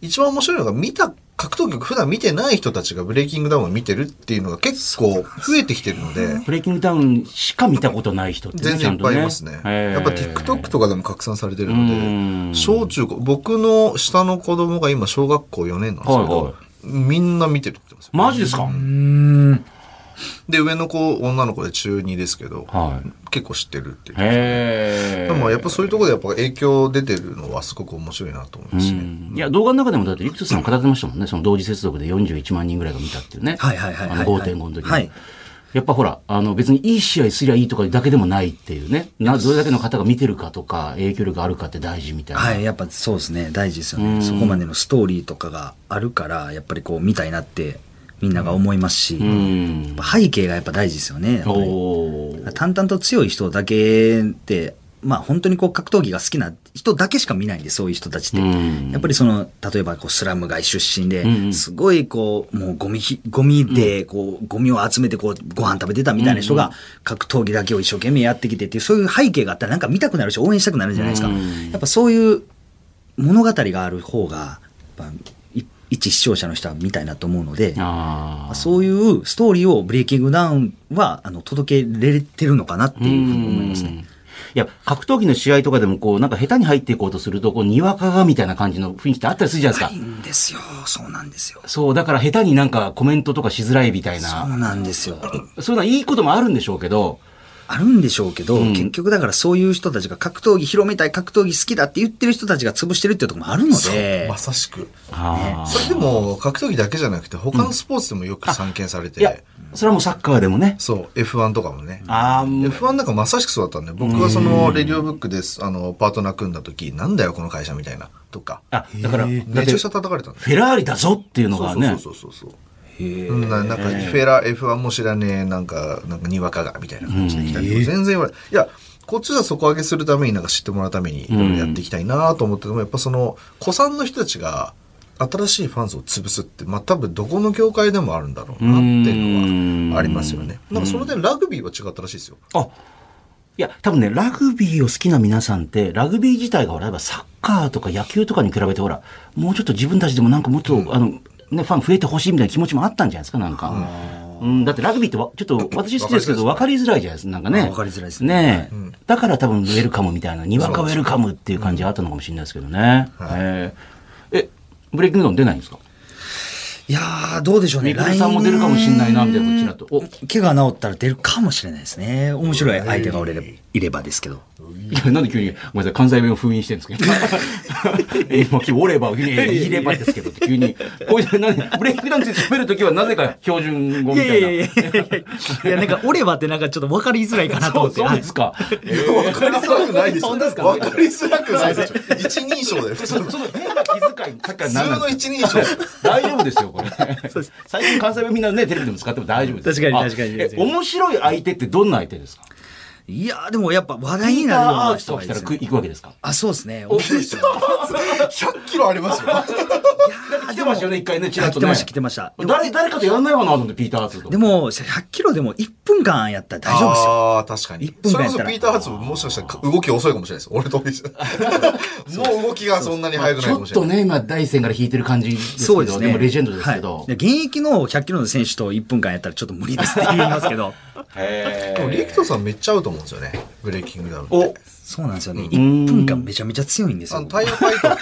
一番面白いのが見た格闘技を普段見てない人たちがブレイキングダウンを見てるっていうのが結構増えてきてるので、ブレイキングダウンしか見たことない人ってね全然いっぱいいますね。やっぱ TikTok とかでも拡散されてるうのん。で、小中高、僕の下の子供が今小学校4年なんですけど、はいはい。みんな見てるって言ってますよ。マジですか？で、上の子、女の子で中2ですけど、はい。結構知ってるっていう。へえ。でもやっぱそういうところでやっぱ影響出てるのはすごく面白いなと思いますね。いや、動画の中でもだって、リクトさん語ってましたもんね。その同時接続で41万人ぐらいが見たっていうね。はいはいはいはいあの5.5の時に。はいやっぱほら、あの別にいい試合すりゃいいとかだけでもないっていうね。な、どれだけの方が見てるかとか、影響力があるかって大事みたいな。はい、やっぱそうですね、大事ですよね。そこまでのストーリーとかがあるから、やっぱりこう見たいなってみんなが思いますし、うん。やっぱ背景がやっぱ大事ですよね。淡々と強い人だけって、まあ本当にこう格闘技が好きな人だけしか見ないんで、そういう人たちって。うんやっぱりその、例えばこうスラム街出身で、すごいこう、もうゴミひ、ゴミでこう、ゴミを集めてこう、ご飯食べてたみたいな人が、格闘技だけを一生懸命やってきてっていう、そういう背景があったらなんか見たくなるし、応援したくなるじゃないですか。うんやっぱそういう物語がある方が、一視聴者の人は見たいなと思うので。そういうストーリーをブレイキングダウンは、あの、届けれてるのかなっていうふうに思いますね。いや、格闘技の試合とかでもこう、なんか下手に入っていこうとすると、こう、にわかがみたいな感じの雰囲気ってあったりするじゃないですかない。んですよ。そうなんですよ。そう、だから下手になんかコメントとかしづらいみたいそうな、なんですよ。そういうのはいいこともあるんでしょうけど、あるんでしょうけど、結局だからそういう人たちが格闘技広めたい、格闘技好きだって言ってる人たちが潰してるっていうところもあるので、まさしく。あそれでも格闘技だけじゃなくて他のスポーツでもよく散見されて、いや、それはもうサッカーでもね。そう F1 とかもね。ああ、もう F1 なんかまさしくそうだったんで僕はそのレディオブックですあのパートナー組んだ時なんだよこの会社みたいなとか。あ、だから、めちゃくちゃ叩かれたフェラーリだぞっていうのがね。そうそうそうそうう。んななんかフェラ F1 も知らねえなんかなんかにわかがみたいな感じで。来たりとか全然言われいやこっちは底上げするためになんか知ってもらうためにいろいろやっていきたいなと思っててもやっぱその古参の人たちが新しいファン層を潰すってまあ多分どこの業界でもあるんだろうなっていうのはありますよね。なんかその点ラグビーは違ったらしいですよ。あ、いや、多分ね、ラグビーを好きな皆さんって、ラグビー自体がほら、やっぱサッカーとか野球とかに比べてほら、もうちょっと自分たちでもなんかもっと、あの、ね、ファン増えてほしいみたいな気持ちもあったんじゃないですか、なんか。うん、だってラグビーってわちょっと私好きですけど分かりづらいじゃないですか、なんかね。あ分かりづらいですね。ねだから多分ウェルカムみたいな、にわかウェルカムっていう感じがあったのかもしれないですけどね。えーえ、ブレイキングダウン出ないんですか？いやー、どうでしょうね。ミクルさんも出るかもしれないなみたいなこっちだとお怪我治ったら出るかもしれないですね。面白い相手がおれれいればですけど。いや、なんで急に、ごめんなさい、関西弁を封印してるんですけど。今、今日、おれば、いやいればですけどって急に。こういう、なんでブレイクダウンについて喋るときはなぜか標準語みたいな。いやいやいや、なんか、おればってなんかちょっっと分かりづらいかなとそう思って。そうですか。わかりづらくないですよ。本当ですかわかりづらくないですよ。一人称だよ、普通の。その変な気遣い、さっきから普通の一人称。か大丈夫ですよ、これ。最近関西弁みんなね、テレビでも使っても大丈夫です。確かに確かに面白い相手ってどんな相手ですか？いやーでもやっぱ話題ピーターになるような人がいいですね行くわけですか？あ、そうですね。面白いですよね100キロありますよ。来てましたよね、一回ね、ちらっとね。来てました、来てました。でも誰、誰かとやんないかなと思って、ピーターアーツと。でも、100キロでも1分間やったら大丈夫ですよ。ああ、確かに一。分それ間やったらこそピーター・ハーツもしかしたら動き遅いかもしれないです。俺と同じ。もう動きがそんなに速くちないかもしれない。ょっとね、今、大戦から引いてる感じですけど、そうですね。もレジェンドですけど。はいで現役の100キロの選手と1分間やったらちょっと無理ですって言いますけど。へでもリクトさんめっちゃ合うと思うんですよね。ブレイキングダウンって。おそうなんですよね。1分間めちゃめちゃ強いんですよあの、。タイヤファイトっ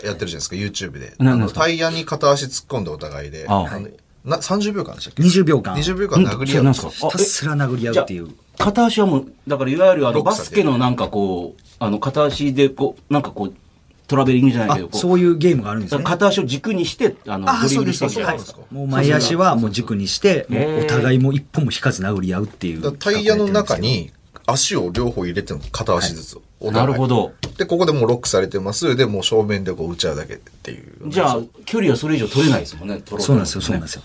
てやってるじゃないですか、YouTube で。あの、タイヤに片足突っ込んでお互いで。ああのな、30秒間でしたっけ？20秒間。20秒間殴り合う。ひたすら殴り合うっていう。片足はもう、だからいわゆるあのバスケのなんかこう、あの片足でこう、なんかこう、トラベリングじゃないあけど、、そういうゲームがあるんですね。片足を軸にして、あの、あ、ドリブルそうです、そうです。はいしてるじゃないですか。もう前足はもう軸にして、お互いもう一本も引かず殴り合うっていう。タイヤの中に足を両方入れてるの片足ずつ、お互いなるほど。で、ここでもうロックされてます。で、もう正面でこう打ち合うだけっていう。じゃあ、距離はそれ以上取れないですもんね、取ろそうなんですよ、そうなんねですよ。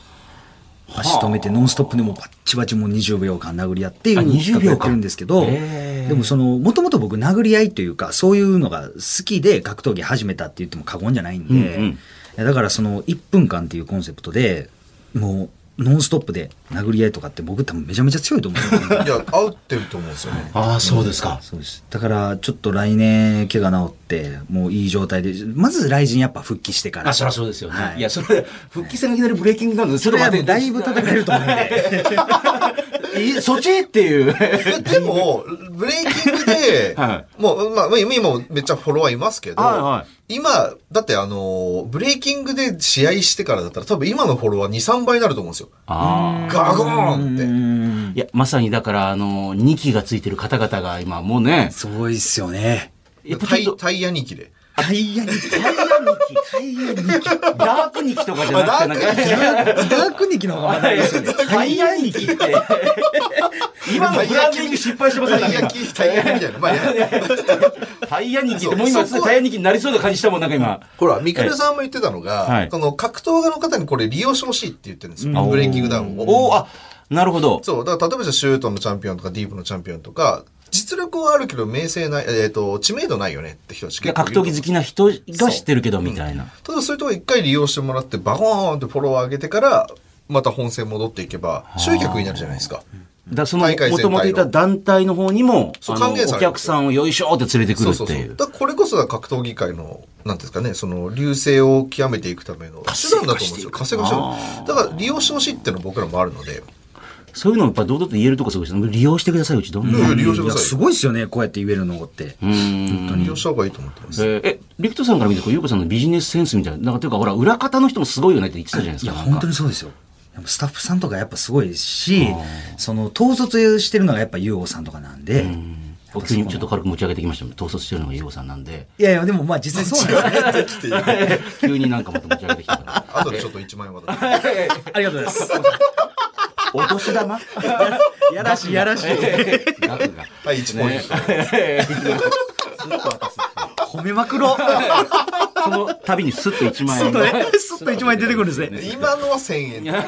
足止めてノンストップでもバッチバチもう20秒間殴り合っていうあ20企画やってるんですけど、でもその、もともと僕殴り合いというか、そういうのが好きで格闘技始めたって言っても過言じゃないんで、うんうんだからその1分間っていうコンセプトで、もうノンストップで殴り合いとかって僕多分めちゃめちゃ強いと思う いや、合ってると思うんですよね。ああ、そうですか。そうです。だから、ちょっと来年、怪我治って、もういい状態で、まず来人やっぱ復帰してから。あ、そりゃそうですよね。はいい、や、それ、復帰戦がいきなりブレイキングダウンで、それはもうだいぶ叩かれると思うんで。えそっちっていう。ででも、ブレイキングで、はもう、まあ、今もめっちゃフォロワーいますけど、はいは今、だってあの、ブレイキングで試合してからだったら多分今のフォロワー2、3倍になると思うんですよ。ああ。ガゴーンって。うんいや、まさにだから、あの、2機がついてる方々が今もうね、すごいっすよね。タイやっぱちょっと、タイヤ2機で。タイヤに、タイヤ2機、タイヤ2機、ダーク2機とかじゃなくて、なんか、ダークニキの方がまだいいですよね。タイヤ2機って、今のブランディング失敗してませんタイヤ機、タイヤ機みたいな。タイヤ2機って、もう今、タイヤ2機になりそうな感じしたもん、なんか今。ほら、ミカルさんも言ってたのが、はいこの格闘家の方にこれ利用してほしいって言ってるんですよ。ブレイキングダウンを。おおあ、なるほど。そう、だから例えばじゃあシュートのチャンピオンとかディープのチャンピオンとか、実力はあるけど名声ない、えっ、と、知名度ないよねって人たちいや結構いる格闘技好きな人が知ってるけど、みたいな。ただそういうとこ一回利用してもらって、バコーンってフォロワー上げてから、また本戦戻っていけば、集客になるじゃないですか。だその、もともといた団体の方にも、そお客さんをよいしょって連れてくるっていう。だこれこそが格闘技界の、なんですかね、その、流星を極めていくための手段だと思うんですよ。稼がしてる。だから利用してほしいっていうのは僕らもあるので、そういうのをやっぱ堂々と言えるとこすごいですね。利用してください、うちどんどん。うん利用してください。ごいっすよね、こうやって言えるのって。うーん。利用した方がいいと思ってます。えーえ、リクトさんから見て、こう、ゆうこさんのビジネスセンスみたいな、なんか、というか、ほら、裏方の人もすごいよねって言ってたじゃないですか。いや、本当にそうですよ。やっぱスタッフさんとかやっぱすごいですし、その、統率してるのがやっぱユーゴさんとかなんで、僕急にちょっと軽く持ち上げてきました統率してるのがゆうごさんなんで。いやいや、でもまあ実際そうなんですよね。急になんかまた持ち上げてきたから。あとでちょっと1万円渡す。ありがとうございます。お年玉？やらしい、やらしい。額が。はい、1ポイント。褒めまくろう。その度にスッと1万円が。スッと1万円出てくるんですね。今のは1000円。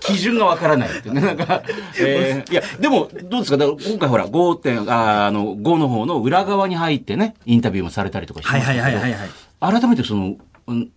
基準がわからないって。なんか、えーいや、でも、どうですか？だから今回ほら、5点、あーあの、5の方の裏側に入ってね、インタビューもされたりとかしてはいますけどはいはいはいはい。改めてその、うん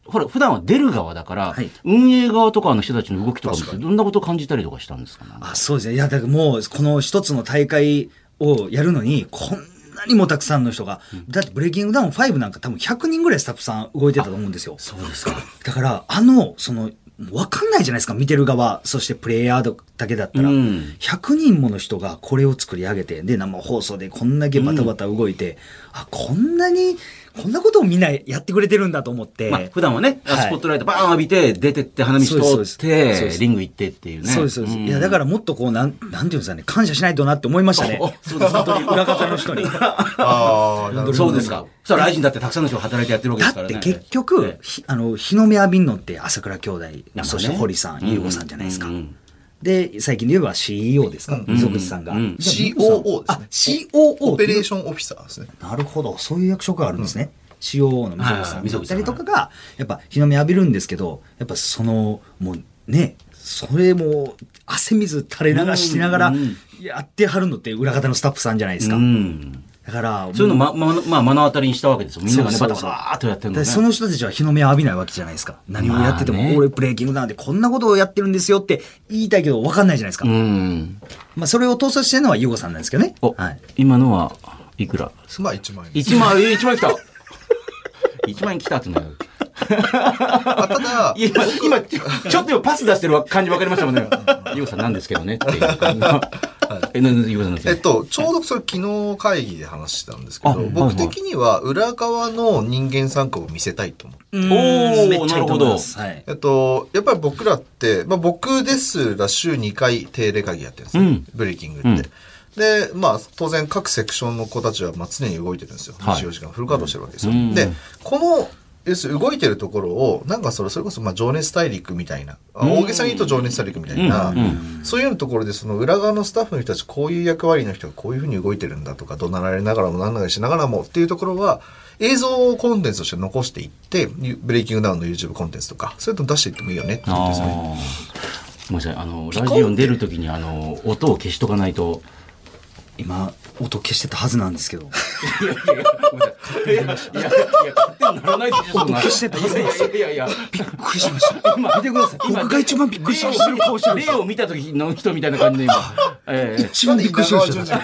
ほら、普段は出る側だから、はい。運営側とかの人たちの動きとか見て、どんなことを感じたりとかしたんですか？ねあ、そうですね。いや、だからもう、この一つの大会をやるのに、こんなにもたくさんの人が、だってブレイキングダウン5なんか多分100人ぐらいスタッフさん動いてたと思うんですよ。そうですか。だから、あの、その、わかんないじゃないですか、見てる側、そしてプレイヤーだけだったら、うん。100人もの人がこれを作り上げて、で、生放送でこんだけバタバタ動いて、あ、こんなに、こんなことをみんなやってくれてるんだと思って、まあ、普段はね、はいスポットライトバーン浴びて、出てって、花道通っですそうですそうでて、すリング行ってっていうね。そうです、そうです。んいや、だからもっとこう、なん、なんていうんですかね、感謝しないとなって思いましたね。そうです本当に裏方の人に。ああ。そうですか。そしたら、ライジンだってたくさんの人が働いてやってるわけでだっすからね。て結局、ひあの、日の目浴びんのって朝倉兄弟、ねそして堀さん、優吾さんじゃないですかうんうん。で、最近で言えば CEO ですか、溝口さんが。うん COO ですあね。、COO オペレーションオフィサーですね。なるほど。そういう役職があるんですね。COO の溝口さんだったりとかが、やっぱ日の目浴びるんですけど、やっぱその、もうね、それも汗水垂れ流しながらやってはるのって裏方のスタッフさんじゃないですか。うん。だから、そういうのま、ま、まあ、目の当たりにしたわけですよ。みんながね、バタバタとやってるのでね。その人たちは日の目を浴びないわけじゃないですか。何をやってても、まあね俺ブレイキングダウンでこんなことをやってるんですよって言いたいけど分かんないじゃないですか。うん。まあそれを統率してるのはユゴさんなんですけどね。お、はい。今のは、いくら？まあ1万円。1万、え1万円来た !1 万円来たってなる。あただ、今、今、ちょっと今パス出してる感じ分かりましたもんね。ゆうさんなんですけどねっていう感じの。え、っと、ちょうどそれ昨日会議で話したんですけど、あはい僕的には裏側の人間参加を見せたいと思う。おーめっちゃいいと思います。はい。えっと、やっぱり僕らって、まあ僕ですら週2回定例会議やってるんですよ。うんブレイキングって。で、まあ当然各セクションの子たちはまあ常に動いてるんですよ。はい24時間フル稼働してるわけですよ。うんで、この、要するに動いてるところを、なんかそれ、それこそ、まあ、情熱大陸みたいな、あ大げさに言うと情熱大陸みたいな、そういうところで、その裏側のスタッフの人たち、こういう役割の人がこういうふうに動いてるんだとか、怒鳴られながらも何なりしながらもっていうところは、映像コンテンツとして残していって、ブレイキングダウンの YouTube コンテンツとか、そういうの出していってもいいよねってことですね。ごめんなさい。あの、ラジオに出るときに、あの、音を消しとかないと。今、音消してたはずなんですけど。いやいやいや、ごめんなさい。いやいや、いや、勝手にならないでしょ、音。消してたはずいやいやいやいや。びっくりしました。今見てください。僕が一番びっくりしてる顔してる例を見た時の人みたいな感じで今。ええ一番びっくりしました。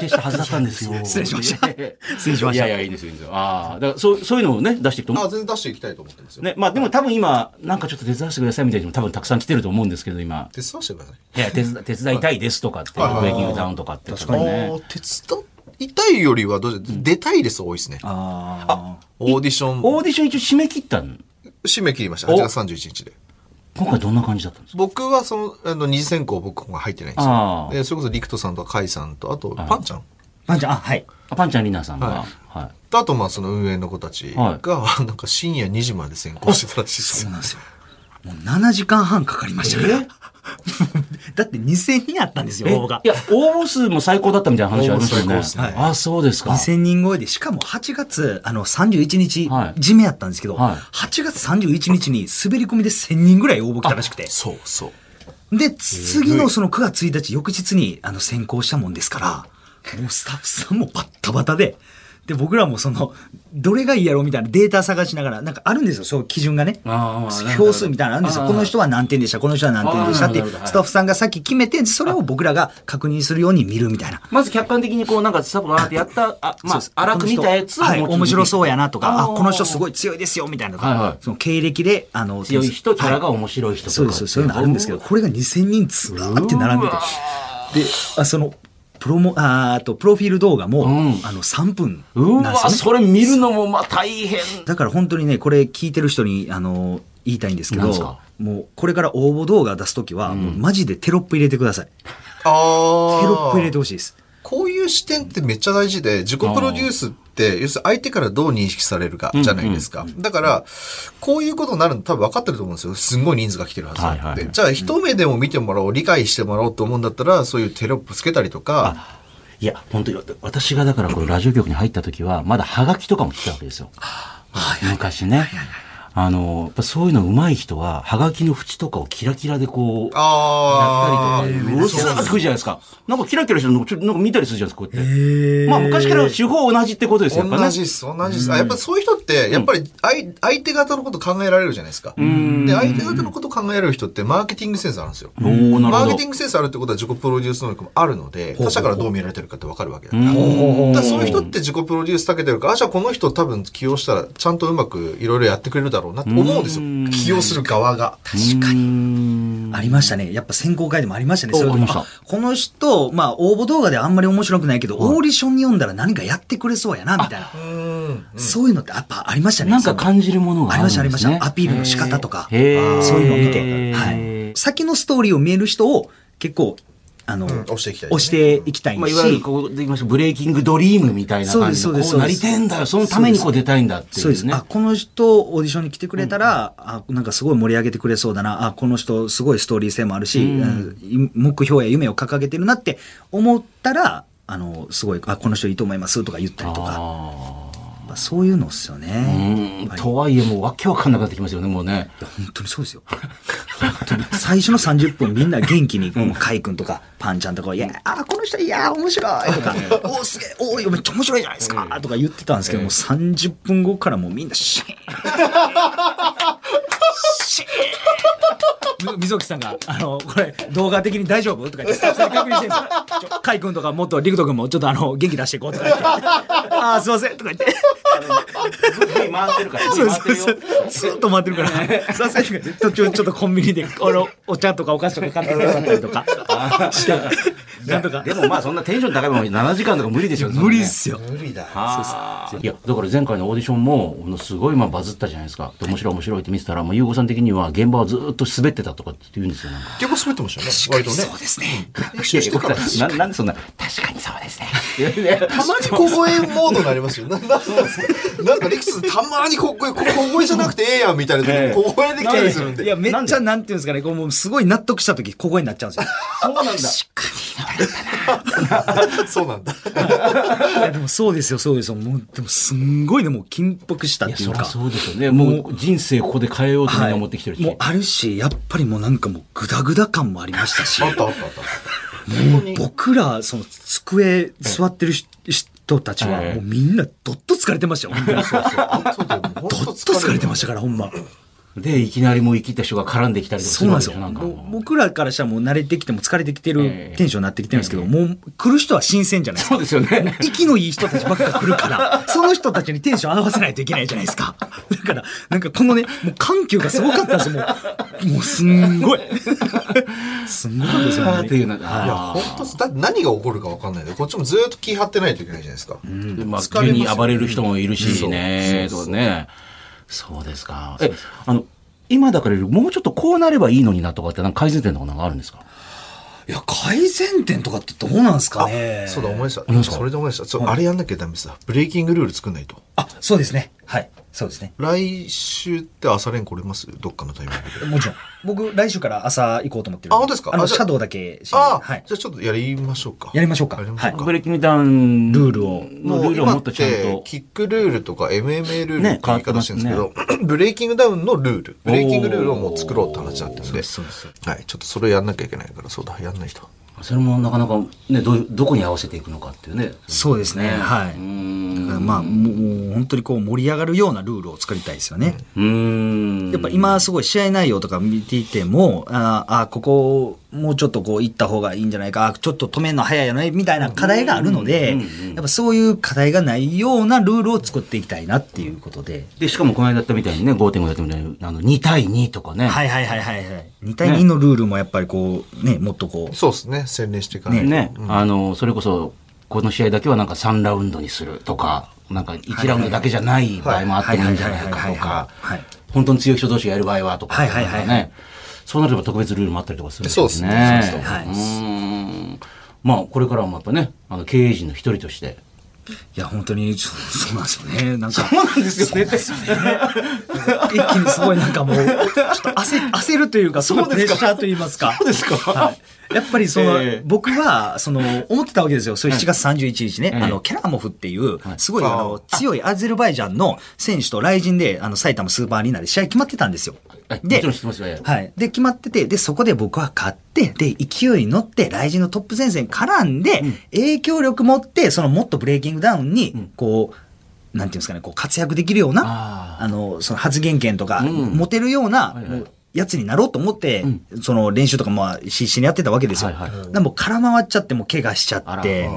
消したはずだったんですよ。失礼しましたええ失礼しましたいやいや、いいですよ、いいですよ。ああ、だからそう、そういうのをね、出していくと思あ、う。全然出していきたいと思ってるんですよ。ね、まあでも多分今、なんかちょっと手伝わせてくださいみたいなのも多分たくさん来てると思うんですけど、今。手伝わせてください。いや、手伝手伝いたいですとかって、ブはいレイキングダウンとかって。確かにね手伝いたいよりはどうし、出たいです多いですね。ああ。オーディション、オーディション一応締め切ったん締め切りました。8月31日で。今回どんな感じだったんですか？僕はその、あの、二次選考僕が入ってないんですあよ。ーで、それこそリクトさんとかカイさんと、あと、パンちゃんパンちゃん、あ、はい。あパンちゃんリナさんが。ははい。と、あと、まあ、その運営の子たちが、なんか深夜2時まで選考してたらしいですそうなんですよ。もう7時間半かかりましたから。だって2000人あったんですよ、え応募がい。や、応募数も最高だったみたいな話ありましたよね。応募最高ですねあ、そうですか。2000人超えで、しかも8月、あの、31日、はい締めやったんですけど、はい8月31日に滑り込みで1000人ぐらい応募来たらしくて。そうそう。で、次のその9月1日、翌日に、あの、選考したもんですから、もうスタッフさんもバッタバタで、で、僕らもその、どれがいいやろうみたいなデータ探しながら、なんかあるんですよ、そういう基準がね。ああ票数みたいなのあるんですよ。この人は何点でした、この人は何点でしたってスタッフさんがさっき決めて、それを僕らが確認するように見るみたいな。まず客観的にこう、なんかサポがーってやった、あ、まあ、荒く見たやつをはい、面白そうやなとか、あ、ーこの人すごい強いですよ、みたいなのが、はいはいその経歴で、あの、強い人、キャラがはい面白い人とか。そうです、そういうのあるんですけど、これが2000人ずらーって並んでて。で、あその、プロモ、あと、プロフィール動画も、んあの、3分うわ、なんですよね。それ見るのもまあ大変。だから本当にね、これ聞いてる人に、あの、言いたいんですけどもう、これから応募動画出すときは、もうマジでテロップ入れてください。ああ。テロップ入れてほしいです。こういう視点ってめっちゃ大事で、自己プロデュースって、要するに相手からどう認識されるかじゃないですか。だから、こういうことになるの多分分かってると思うんですよ。すんごい人数が来てるはずなんで。はいはいはいじゃあ、一目でも見てもらおう、理解してもらおうと思うんだったら、そういうテロップつけたりとか、いや、本当に、私がだからこのラジオ局に入った時は、まだハガキとかも来たわけですよ。昔ね。っぱそういうの上手い人は、ハガキの縁とかをキラキラでこう、あやったりとか、うっすくじゃないですか。なんかキラキラしてるのちょなんか見たりするじゃないですか、こうやって。へまあ昔から手法同じってことですよ、ね。同じです、同じです。あやっぱそういう人って、やっぱり相相手方のこと考えられるじゃないですか。で、相手方のこと考えられる人って、マーケティングセンスあるんですよ。マーケティングセンスあるってことは自己プロデュース能力もあるので、他者からどう見られてるかってわかるわけだから。そういう人って自己プロデュース長けてるから、あ、じゃあこの人多分起用したら、ちゃんとうまくいろいろやってくれるだろうなって思うんですよ。起用する側が。確かに。ありましたね。やっぱ選考会でもありましたね。おそういうのありましたあこの人、まあ応募動画であんまり面白くないけど、オーディションに読んだら何かやってくれそうやな、みたいな。うん。そういうのってやっぱありましたね。なんか感じるものがありました、ありました。アピールの仕方とか。そういうのを見て。へはーい。先のストーリーを見える人を結構、あの、押していきたいね押していきたいし。まあ、いわゆるこうで言いましたブレイキングドリームみたいな感じそうですこうなりそうですてえんだよ。そのためにこう出たいんだっていうね。そうです。あ、この人、オーディションに来てくれたら、あ、なんかすごい盛り上げてくれそうだな。あ、この人、すごいストーリー性もあるし、うん目標や夢を掲げてるなって思ったら、あの、すごい、あ、この人いいと思いますとか言ったりとか。あぱそういうのっすようね。んとはいえもうわけわかんなくなってきますよね、もうね。いや本当にそうですよ。最初の30分みんな元気に、もうカイ君とか、パンちゃんとか、いや、あ、この人、いや、面白いとか、おーすげえ、おーめっちゃ面白いじゃないですかとか言ってたんですけども、30分後からもうみんなシーン。シーンみぞきさんが、あの、これ、動画的に大丈夫？とか言って、スタッフさんに確認してるんですよ。君とか、もっと、リクト君も、ちょっとあの、元気出していこうとか言って、あー、すいませんとか言って。回ってるから、そうそうそう。ずっと回ってるから。さ すがに途中ちょっとコンビニで、あの、お茶とかお菓子とか買ってくださったりとかして、なんとか。でもまあそんなテンション高いまま7時間とか無理ですよ無理っすよ。無理だ。はあいやだから前回のオーディションもものすごいまあバズったじゃないですかで面白い面白いって見てたら、まあ、優吾さん的には現場はずっと滑ってたとかって言うんですよなんか結構滑ってましたね。割とね。そうですね。ななんでそんな確かにそうですねたまに小声モードになりますよ。ななんか？なんかリクスたまに小声、小声じゃなくてええやんみたいな小声できたりするんで。いや、めっちゃ、なんていうんですかね、こう、もうすごい納得した時、小声になっちゃうんですよ。そうなんだ そうなんだ。いや、でもそうですよ、そうですよ。もう、でもすんごいね、もう緊迫したっていうか。そうですよね。もう人生ここで変えようとみんな思ってきてるし、もうあるし、やっぱりもうなんかもうグダグダ感もありましたし。あ、ったあったあった。僕ら、その机座ってるし人たちは、ええ。もうみんなどっと疲れてましたよ、ど当っと疲れてましたかから、ほんま。でいきなりもう生きった人が絡んできたりとかするわそうなんですよ。なんか僕らからしたらもう慣れてきても疲れてきてるええテンションになってきてるんですけど、もう来る人は新鮮じゃないですか。そうですよね息のいい人たちばっか来るから、その人たちにテンション合わせないといけないじゃないですか。だから、なんかこのね、もう緩急がすごかったんですよ、もう。もうすんごい。すんごかったですよ、ほんまにっていうのいや、あ本当だって何が起こるか分かんないんで、こっちもずっと気張ってないといけないじゃないですか。ーでまあ疲れますよ急に暴れる人もいるしね、そうねそうですかえあの今だからよりもうちょっとこうなればいいのになとかってなんか改善点とかなんかあるんですか？いや、改善点とかってどうなんですかね。そうだ、思い出した。それで思い出した。そうあれやんなきゃダメですだ。ブレイキングルール作んないと。あ、そうですね。はい。そうですね。来週って朝練来れます？どっかのタイミングで。もちろん。僕、来週から朝行こうと思ってるんあ本当ですか？あの、シャドウだけああ、はい。じゃあちょっとやりましょうか。やりましょうかやりましょうか。ブレイキングダウンルールをのルールをもっとちゃんとキックルールとか MMA ルールねって言い方してるんですけど、ブレイキングダウンのルール、ブレイキングルールをもう作ろうって話になってるんで、そうそうはい、ちょっとそれやんなきゃいけないから、そうだ、やんないと。それもなかなかねどうどこに合わせていくのかっていうねそうですね。はうい。んだからまあ、もうもう本当にこう盛り上がるようなルールを作りたいですよね。うんやっぱ今すごい試合内容とか見ていても、ああ、ここもうちょっとこう行った方がいいんじゃないか、あちょっと止めるの早いよね、みたいな課題があるので、やっぱそういう課題がないようなルールを作っていきたいなっていうことで。でしかもこの間やったみたいにね5.5やったみたいにあの2対2とかね、はいはいはいはいはい。2対2のルールもやっぱりこう、ね、もっとこう、そうですね、洗練していかないと。ね、あのそれこそこの試合だけはなんか3ラウンドにするとかなんか1ラウンドだけじゃない場合もあってもいいんじゃないかとかはい。本当に強い人同士がやる場合はとか、はいはいはいはいねそうなれば特別ルールもあったりとかするんそうですね。そうですね。はいうーん。まあこれからもやっぱねあの経営陣の一人として。いや、本当に、そ うそうなんですよね。なんか、そうなんですよね。一気にすごいなんかもう、ちょっと焦焦るというか、すごいプレッシャーと言いますか。そうですか。はい。やっぱりその、ええ。僕は、その、思ってたわけですよ。それ7月31日ね、ええあの、ケラモフっていう、すごいああの、強いアゼルバイジャンの選手と来人で、あの、埼玉スーパーアリーナで試合決まってたんですよ。はい。もちろん知ってますよ。ええ。はい。で、決まってて、で、そこで僕は勝って、で、勢いに乗って、来人のトップ戦線絡んで、影響力持って、そのもっとブレイキングダウンに、こう、なんていうんですかね、こう活躍できるような、ああの、その発言権とか、うん。持てるような、やつになろうと思って、その練習とかまあ必死にやってたわけですよ。はいはいだからもう空回っちゃってもう怪我しちゃって、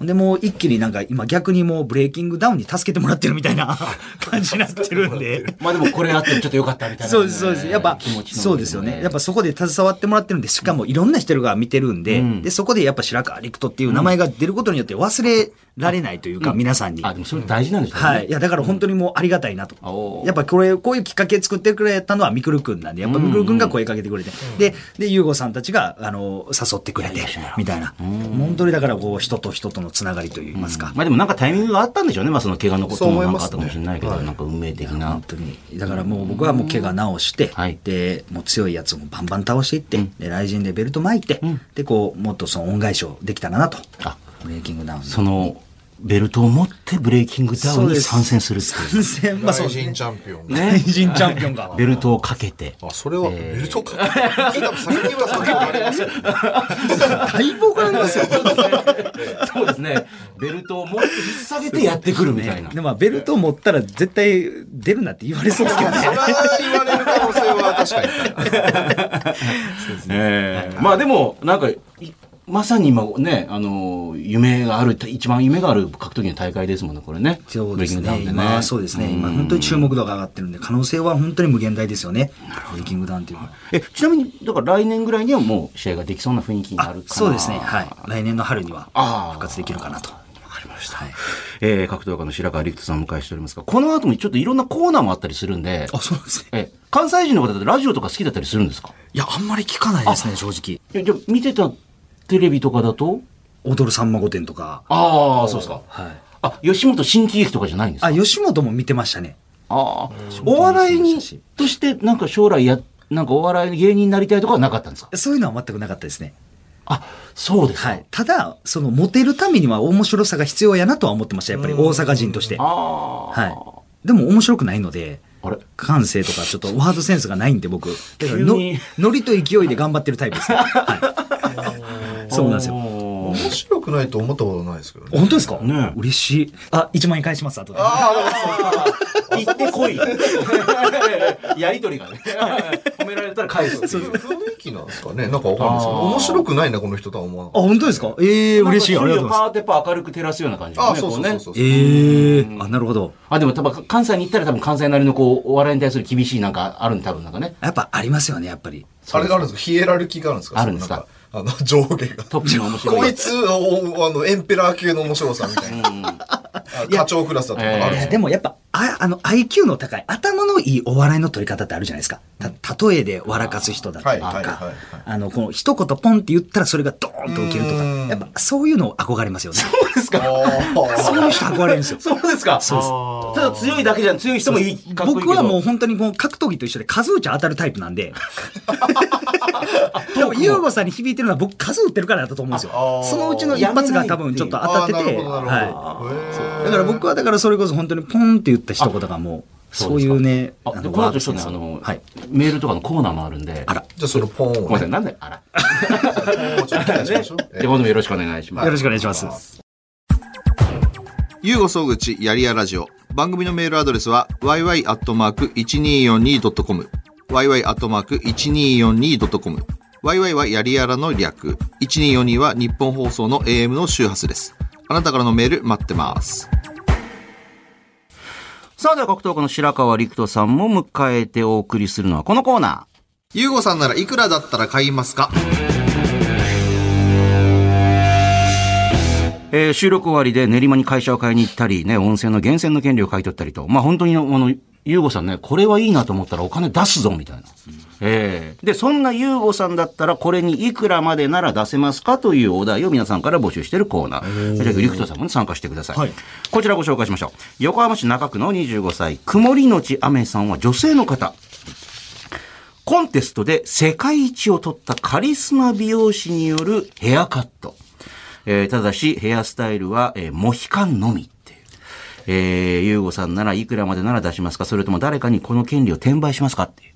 でもう一気になんか今逆にもうブレイキングダウンに助けてもらってるみたいな 感じになってるんで。まあでもこれあってちょっとよかったみたいなね、そうです、そうです。やっぱ気持ち、のそうですよね。やっぱそこで携わってもらってるんで、しかもいろんな人が見てるんで、うんで、そこでやっぱ白川陸斗っていう名前が出ることによって忘れられないというか、皆さんに。あでもそれ大事なんですよね、はい。いや、だから本当にもうありがたいなと。やっぱこれ、こういうきっかけ作ってくれたのはみくるくんなんで、やっぱみくるくんが声かけてくれて。で、で、ゆうごさんたちが、あの、誘ってくれて、みたいな。本当にだからこう、人と人とのつながりといいますか。まあでもなんかタイミングがあったんでしょうね。まあその怪我のこともなんかあったかもしれないけど、なんか運命的な本。当に。だからもう僕はもう怪我直して、はいで、もう強いやつもバンバン倒していって、で、雷神でベルト巻いて、で、こう、もっとその恩返しをできたらなと。あブレイキングダウン。その、ベルトを持ってブレイキングダウンに参戦するっていう。参戦、まあそう外人チャンピオン。ね。人チャンピオンが。ベルトをかけて。あ、それは、ベルトか。聞いた榊原さんとありますよ。大暴がありますよ。そうですね。ベルトを持って引っ提げてやってくるみたいな。でもまあベルトを持ったら絶対出るなって言われそうですけどねそ。れは言われる可能性は確かに。ええまあでも、なんか、いまさに今ね、あの、夢がある、一番夢がある格闘技の大会ですもんね、これね。そうですね。ブレイキングダウンで今、そうですね。今、本当に注目度が上がってるんで、可能性は本当に無限大ですよね。ブレイキングダウンっていうのは。え、ちなみに、だから来年ぐらいにはもう試合ができそうな雰囲気になるかなそうですね。はい。来年の春には復活できるかなと。わかりました。えー格闘家の白川陸斗さんをお迎えしておりますが、この後もちょっといろんなコーナーもあったりするんで、あ、そうですね。え、関西人の方ってラジオとか好きだったりするんですか？いや、あんまり聞かないですね、正直。いやじゃあ見てたテレビとかだと？踊るさんま御殿とか。ああ、そうですか。はい。あ、吉本新喜劇とかじゃないんですか？あ、吉本も見てましたね。ああ、お笑いに、として、なんか将来や、なんかお笑い芸人になりたいとかはなかったんですか？そういうのは全くなかったですね。あ、そうですか。はい。ただ、その、モテるためには面白さが必要やなとは思ってました。やっぱり大阪人として。ああ。はい。でも面白くないので、あれ？感性とかちょっとワードセンスがないんで僕。だからの急にノリと勢いで頑張ってるタイプですね。はい。そうなんですよ。よ。面白くないと思ったことないですけどね。本当ですか？ねえ嬉しい。あ、1万円返します、後で。行ってこい。やりとりがね。褒められたら返すっていう。雰囲気なんですかね？なんかわかんないですけど、面白くないな、この人とは思わなっ本当ですか？ええ嬉しい。ありがとうございます。パーテパー明るく照らすような感じた。あ、ねそうそうそうそう。ええあ、なるほど。あ、でも多分関西に行ったら多分関西なりのこう、お笑いに対する厳しいなんかあるんで多分なんかね。やっぱありますよね、やっぱり。あれがあるんですか？ヒエラルキーがあるんですか？あるんですか？あの、上下が。トップの面白い。こいつ、おあの、エンペラー級の面白さみたいな。あ課長クラスだとかあるんですかでもやっぱ、ああの、IQ の高い、頭のいいお笑いの取り方ってあるじゃないですか。た、例えで笑かす人だったりとかあの、この一言ポンって言ったらそれがドーンと受けるとかうん、やっぱそういうの憧れますよね。そうですか？そういう人憧れるんですよ。そうですか？そうですただ強いだけじゃん、強い人もいい、いい。僕はもう本当にもう格闘技と一緒で数打ち当たるタイプなんで。多分、ユーゴさんに響いてるのは僕数打ってるからだったと思うんですよそのうちの一発が多分ちょっと当たってて。はい。だから僕はだからそれこそ本当にポンって言った一言がもう、そういうね、あ、で、のこの後はい。メールとかのコーナーもあるんで。あら。じゃあそのポーンをごめんなさい、ね。なんで、あら。じゃあ今度もよろしくお願いします。よろしくお願いします。ゆうご総口やりやラジオ。番組のメールアドレスは yy.1242.com。yy.1242.com。Yy はやりやらの略。1242は日本放送の AM の周波数です。あなたからのメール待ってます。さあ、では格闘家の白川陸斗さんも迎えてお送りするのはこのコーナゆうごさんならいくらだったら買いますか？ー。えー収録終わりで練馬に会社を買いに行ったり、ね、温泉の源泉の権利を買い取ったりと、まあ本当に、あの、ゆうごさんね、これはいいなと思ったらお金出すぞ、みたいな。ええで、そんなゆうごさんだったら、これにいくらまでなら出せますかというお題を皆さんから募集しているコーナー。じゃあ、陸斗さんも、ね、参加してください,、はいこちらご紹介しましょう。横浜市中区の25歳、曇りのち雨さんは女性の方。コンテストで世界一を取ったカリスマ美容師によるヘアカット。えーただし、ヘアスタイルは、えーモヒカンのみ。えー、ゆうごさんならいくらまでなら出しますか？それとも誰かにこの権利を転売しますか？っていう。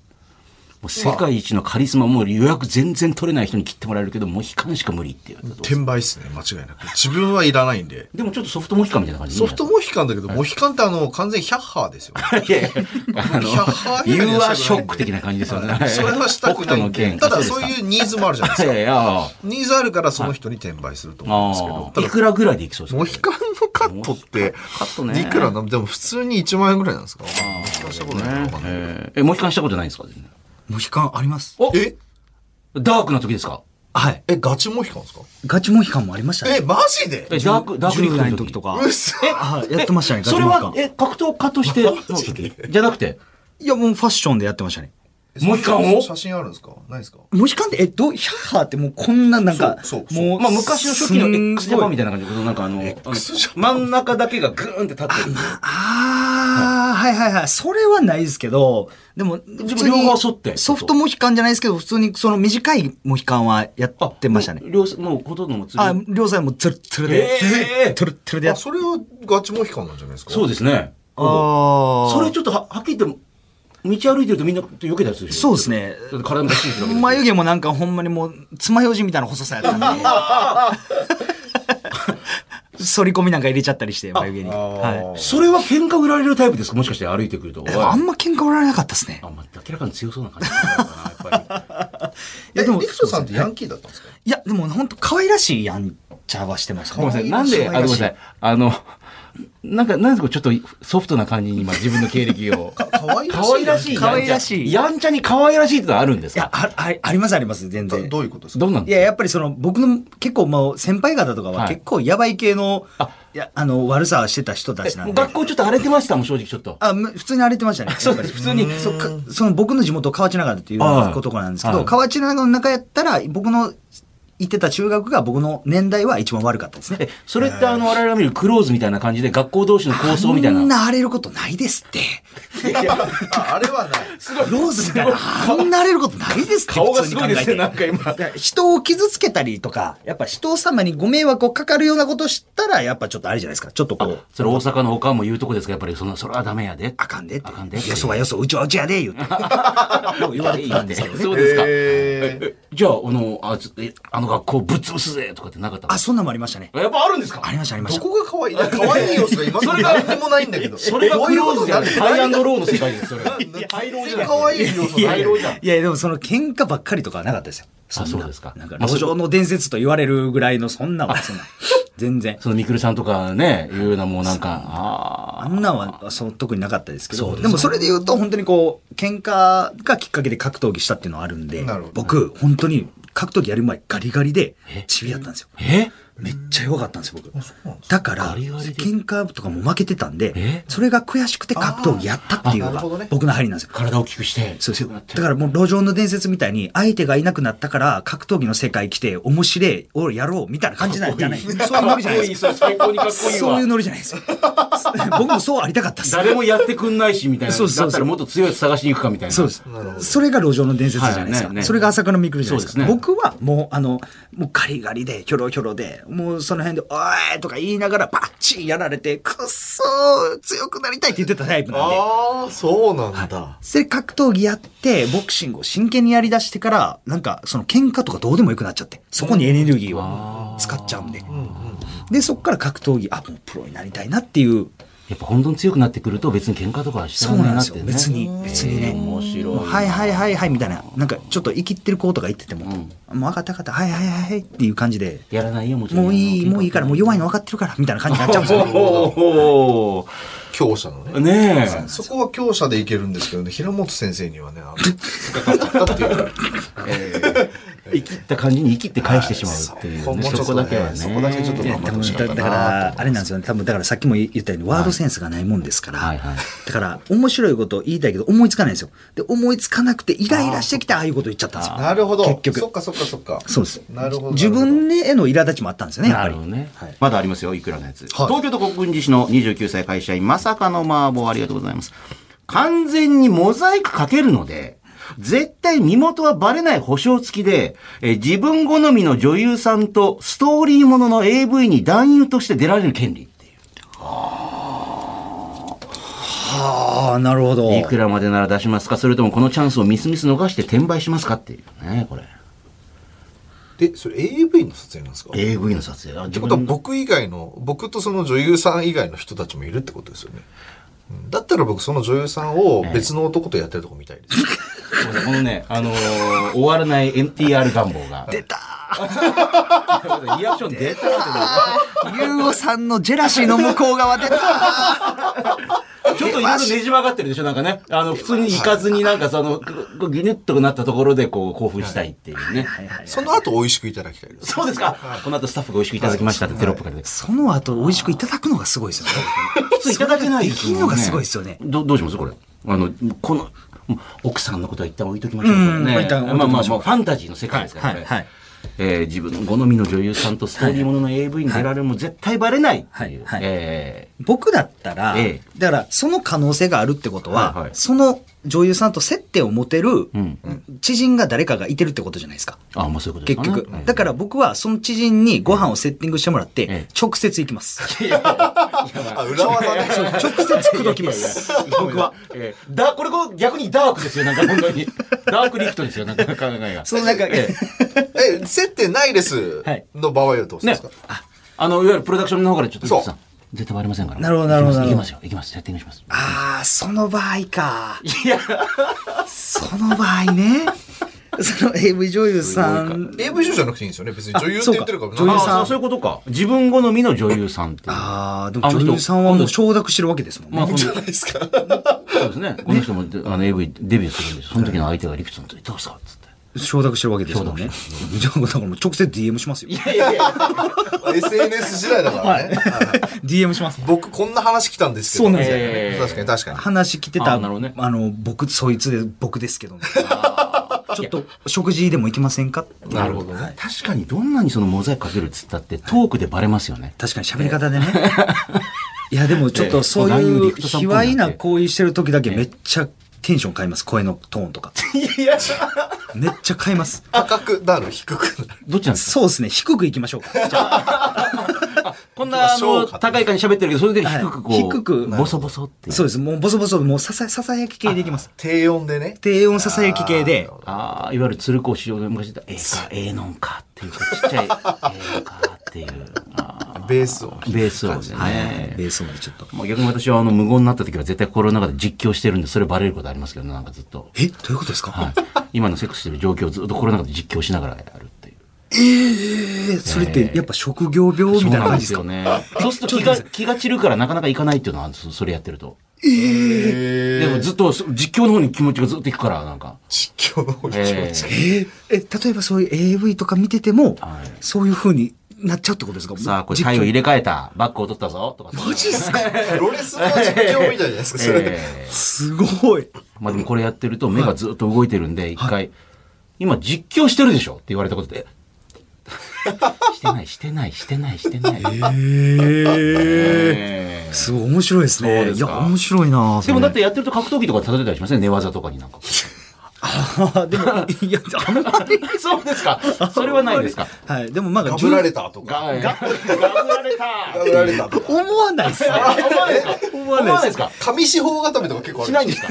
もう世界一のカリスマ、もう予約全然取れない人に切ってもらえるけど、モヒカンしか無理っていう。転売っすね、間違いなく。自分はいらないんで。でもちょっとソフトモヒカンみたいな感じソフトモヒカンだけど、モヒカンってあの、完全ヒャッハーですよ。いやいや、あのヒャッハ、ーユーアショック的な感じですよね。それはしたくないただそういうニーズもあるじゃないですか。いやいや、ニーズあるからその人に転売すると思うんですけど。いくらぐらいでいきそうですか？モヒカンのカットって、カットねいくらなでも普通に1万円ぐらいなんですか？モヒカンしたことないえ、モヒカンしたことないんですか？モヒカンあります？おえ？ダークな時ですか？はい。え、ガチモヒカンですか？ガチモヒカンもありましたね。え、マジで？え、ダーク、ダークリ10ック代の時とか。うっそはい、やってましたね、ガそれチモヒカン、。はえ、格闘家として、じゃなくて、いや、もうファッションでやってましたね。モヒカンを写真あるんですか？ないですか？モヒカンって、え、どう、ヒャッハーってもうこんななんか、そうそう。もう、まあ昔の初期の X ジャパンみたいな感じで、なんかあの、真ん中だけがグーンって立ってる。あああ、はいはいはい。それはないですけど、でも、普通に両方剃って。ソフトモヒカンじゃないですけど、普通にその短いモヒカンはやってましたね。両もうほとんどもあ、両サイドもツルッツルで、えー。ツルッツルでやあ、っそれはガチモヒカンなんじゃないですか？そうですね。あそれちょっとははっきり言って、道歩いてるとみんな避けたりするでしょそうですね。体も出して眉毛もなんかほんまにもう、爪楊枝みたいな細さやったんで。反り込みなんか入れちゃったりして、眉毛に。あはい。それは喧嘩売られるタイプですか？もしかして歩いてくると。あんま喧嘩売られなかったですねあ。んま明らかに強そうな感じだったな、やっぱり。いや、でも、リクトさんってヤンキーだったんですか？いや、でも本当可愛らしいやんちゃはしてましたごめんなさい。ね。なんで、あ、ごめんなさい。あの、なんか、なんですか、ちょっとソフトな感じに今自分の経歴を。かわいらしい。可愛らしい。らしいやんちゃに可愛らしいってのはあるんですいや、かあ、あありますあります、全然。どどういうことですか？どうなんですいや、やっぱりその、僕の結構もう先輩方とかははい結構やばい系の、あいや、あの、悪さしてた人たちなんで。学校ちょっと荒れてましたもん、正直ちょっと。あ、む普通に荒れてましたね。そうです普通にそかその僕の地元河内長野っていうとなんですけど、はい河内長野の中やったら、僕の行ってた中学が僕の年代は一番悪かったですねえ。、それってあの、我々が見るクローズみたいな感じで学校同士の構想みたいあんな。な荒れることないですって。ああれはない。ローズみたいな、あんな荒れることないですって。顔がすごいですね、なんか今。いや人を傷つけたりとか、やっぱ人様にご迷惑をかかるようなことをしたら、やっぱちょっとあれじゃないですか。ちょっとこう。それ大阪のおかんも言うとこですか？やっぱりその、それはダメやで。あかんで。あかんで。よそはよそ、うちはうちやで、言うて。言われてたんですけどね。そうですか。じゃあ、あの、あの学校ぶっ潰すぜとかってなかったの？あ、そんなんもありましたね。やっぱあるんですか？ありました、ありました。どこが可愛い？可愛い要素が今のところ何にもないんだけど。それがクローズじゃない。ハイアンドローの世界です、それ。全然可愛い要素ない。いやいやいや、でもその喧嘩ばっかりとかはなかったですよ。んなそうですかなんか、まあ路上の伝説と言われるぐらいの、そんなんは、そんな。全然。そのミクルさんとかね、いうようなもうなんか、ああんなんは、そう、特になかったですけど、そうですでもそれで言うと、本当にこう、喧嘩がきっかけで格闘技したっていうのはあるんでなるほど、僕、本当に格闘技やる前、ガリガリでえ、チビやったんですよ。あ。え？めっちゃ弱かったんですよ、僕。だから、喧嘩とかも負けてたんでえ、それが悔しくて格闘技やったっていうのが僕の入りなんですよ。体を大きくして、そうです強くなって。だからもう路上の伝説みたいに、相手がいなくなったから、格闘技の世界来て、面白い、俺やろう、みたいな感じなんじゃない？そういうノリじゃないですか。そういうノリじゃないですよ。僕もそうありたかったです。誰もやってくんないし、みたいな。そうそうそうだったらもっと強いやつ探しに行くか、みたいな。そうです。それが路上の伝説じゃないですか。それが朝倉未来じゃないですか。そうですね僕はもう、あの、もうガリガリで、ひょろひょろで、もうその辺で、おいとか言いながら、バッチリやられて、くっそー強くなりたいって言ってたタイプなんで。ああ、そうなんだ。それ格闘技やって、ボクシングを真剣にやり出してから、なんか、その喧嘩とかどうでもよくなっちゃって、そこにエネルギーを使っちゃうんで。で、そっから格闘技、あ、もうプロになりたいなっていう、やっぱ本当に強くなってくると別に喧嘩とかはしてらんなないんですよ。なってね。別に、別にね。面白いはいはいはいはいみたいな、なんかちょっと生きってる子とか言ってても、もう分かった分かった、はいはいはいはいっていう感じで、やらないよ、もちろん。もういい、もういいから、もう弱いの分かってるから、みたいな感じになっちゃうんですよ。お強者のね。ねえ。そこは強者でいけるんですけどね、平本先生にはね、あの、かかっちゃったっていう。生きった感じに生きって返してしまうっていうね。もうちょっとねそこだけはね。そこだけちょっと頑張ってほしかだから、あれなんですよね。多分だからさっきも言ったように、ワードセンスがないもんですから、はいはいだから、面白いこと言いたいけど、思いつかないんですよ。で、思いつかなくて、イライラしてきて、ああいうこと言っちゃったんですよ。なるほど。結局そっかそっかそっか。そうです。なるほど。自分への苛立ちもあったんですよね、やっぱりなるほ。どねはい。まだありますよ、いくらのやつ。はい東京都国分寺市の29歳会社員、まさかの麻婆ありがとうございます。完全にモザイクかけるので、絶対身元はバレない保証付きで、えー自分好みの女優さんとストーリーものの AV に男優として出られる権利っていう。ああ、なるほど。いくらまでなら出しますか？それともこのチャンスをミスミス逃して転売しますかっていうね、これ。で、それ AV の撮影なんですか？AV の撮影。あってことはの僕以外の、僕とその女優さん以外の人たちもいるってことですよね。うんだったら僕その女優さんを別の男とやってるとこ見たいです。このね、あのー終わらない NTR 願望が。出た リアクション出たってユーゴさんのジェラシーの向こう側出たちょっといろいろねじ曲がってるでしょなんかね。あの、普通に行かずになんかその、ぐギュニュッとなったところでこう興奮したいっていうね。その後美味しくいただきたいです。そうですか。この後スタッフが美味しくいただきましたってテロップからで。その後、美味しくいただくのがすごいですよね。普通いただけないできるのがすごいですよね。どどうしますこれ。あの、この、奥さんのことは一旦置いときましょう。ましょうまあまあまあ、ファンタジーの世界ですからね。はいはいえー自分の好みの女優さんとストーリーものの AV に出られるも絶対バレない。ってい。僕だったら、ええ。だからその可能性があるってことは、はいはい。その女優さんと接点を持てるん知人が誰かがいてるってことじゃないですか。ーあ、まあそういうことです結かね。局。だから僕はその知人にご飯をセッティングしてもらって、ええ直接行きます。あ、裏技ね。直接口説きます。僕は。えーだ、これこう逆にダークですよ、なんか本当に。ダークリフトですよ、なんか考えが。そのなんか、ええ、接点ないですはいの場合はどうするんねですか、あの、いわゆるプロダクションの方からちょっと、そうさん絶対バレませんから。なるほどなるほど行きますよ、行きます、セッティングします。ああ、その場合か。いや、その場合ね。その AV 女優さん。AV 女じゃなくていいんですよね。別に女優って言ってるから女優さんあそういうことか。自分好みの女優さんって。ああ、でも女優さんはもう承諾してるわけですもんね。まあ、じゃないですか。そうですね。この人もあの AV デビューするんです。その時の相手がリクソンとどうしたっつって。承諾してるわけですもんね。じゃあ、だからもう直接 DM しますよ。いやいやいや。SNS 時代だからね。DM します。僕、こんな話来たんですけど。そうなんですよえー確かに確かに。話来てた、あなるほどねあの、僕、そいつで僕ですけど、ね、ちょっと食事でも行きませんか？なるほどね。確かにどんなにそのモザイクかけるっつったってトークでバレますよね。確かに喋り方でね。いや、でもちょっとそうええいう卑猥な行為してる時だけめっちゃテンション変えます。声のトーンとか。いや、めっちゃ変えます。高くなる、低くなる。どっちなんですか？そうですね。低く行きましょうか。こんなあの高い感じ喋ってるけど、それで低くこう、はい低くボソボソってあ。そうです。もうボソボソ、もうささ、ささやき系でいきます。低音でね。低音ささやき系で。ああ、いわゆる鶴子師匠で昔だ、ええか、ええのんかっていうか、ちっちゃい、ええのかっていう、ベースを。ベース音ではいね。ベースまでちょっと。まあ、逆に私はあの無言になった時は絶対心の中で実況してるんで、それバレることありますけどね、なんかずっと。え？どういうことですか、はい。今のセックスしてる状況をずっと心の中で実況しながらやるっていう。えそれってやっぱ職業病みたいな感じですか？ね。そうすると気が、気が散るからなかなかいかないっていうのはあるんですよそれやってると。でもずっとそ実況の方に気持ちがずっといくから、なんか。実況の方に気持えちが。ええ、例えばそういう AV とか見てても、はいそういう風になっちゃうってことですか？さあ、これタイを入れ替えた。バッグを取ったぞ。とか。マジっすか？プ ロレスの実況みたいじゃないですか、それ。ええすごい。まあでもこれやってると目がずっと動いてるんで、一回、今実況してるでしょ？って言われたことで、してない、してない、してない、してない。ええすごい面白いですね。いや、面白いなでもだってやってると格闘技とか立てたりしません？寝技とかになんか。あでも、いや、あんまり。そうですか。それはないですか。はい。でもまあ、ガブられたとか。が、が、がぶられた。ガブられたとか。思わないっすね。思わないですか思わないですか上四方固めとか結構ある。しないんですか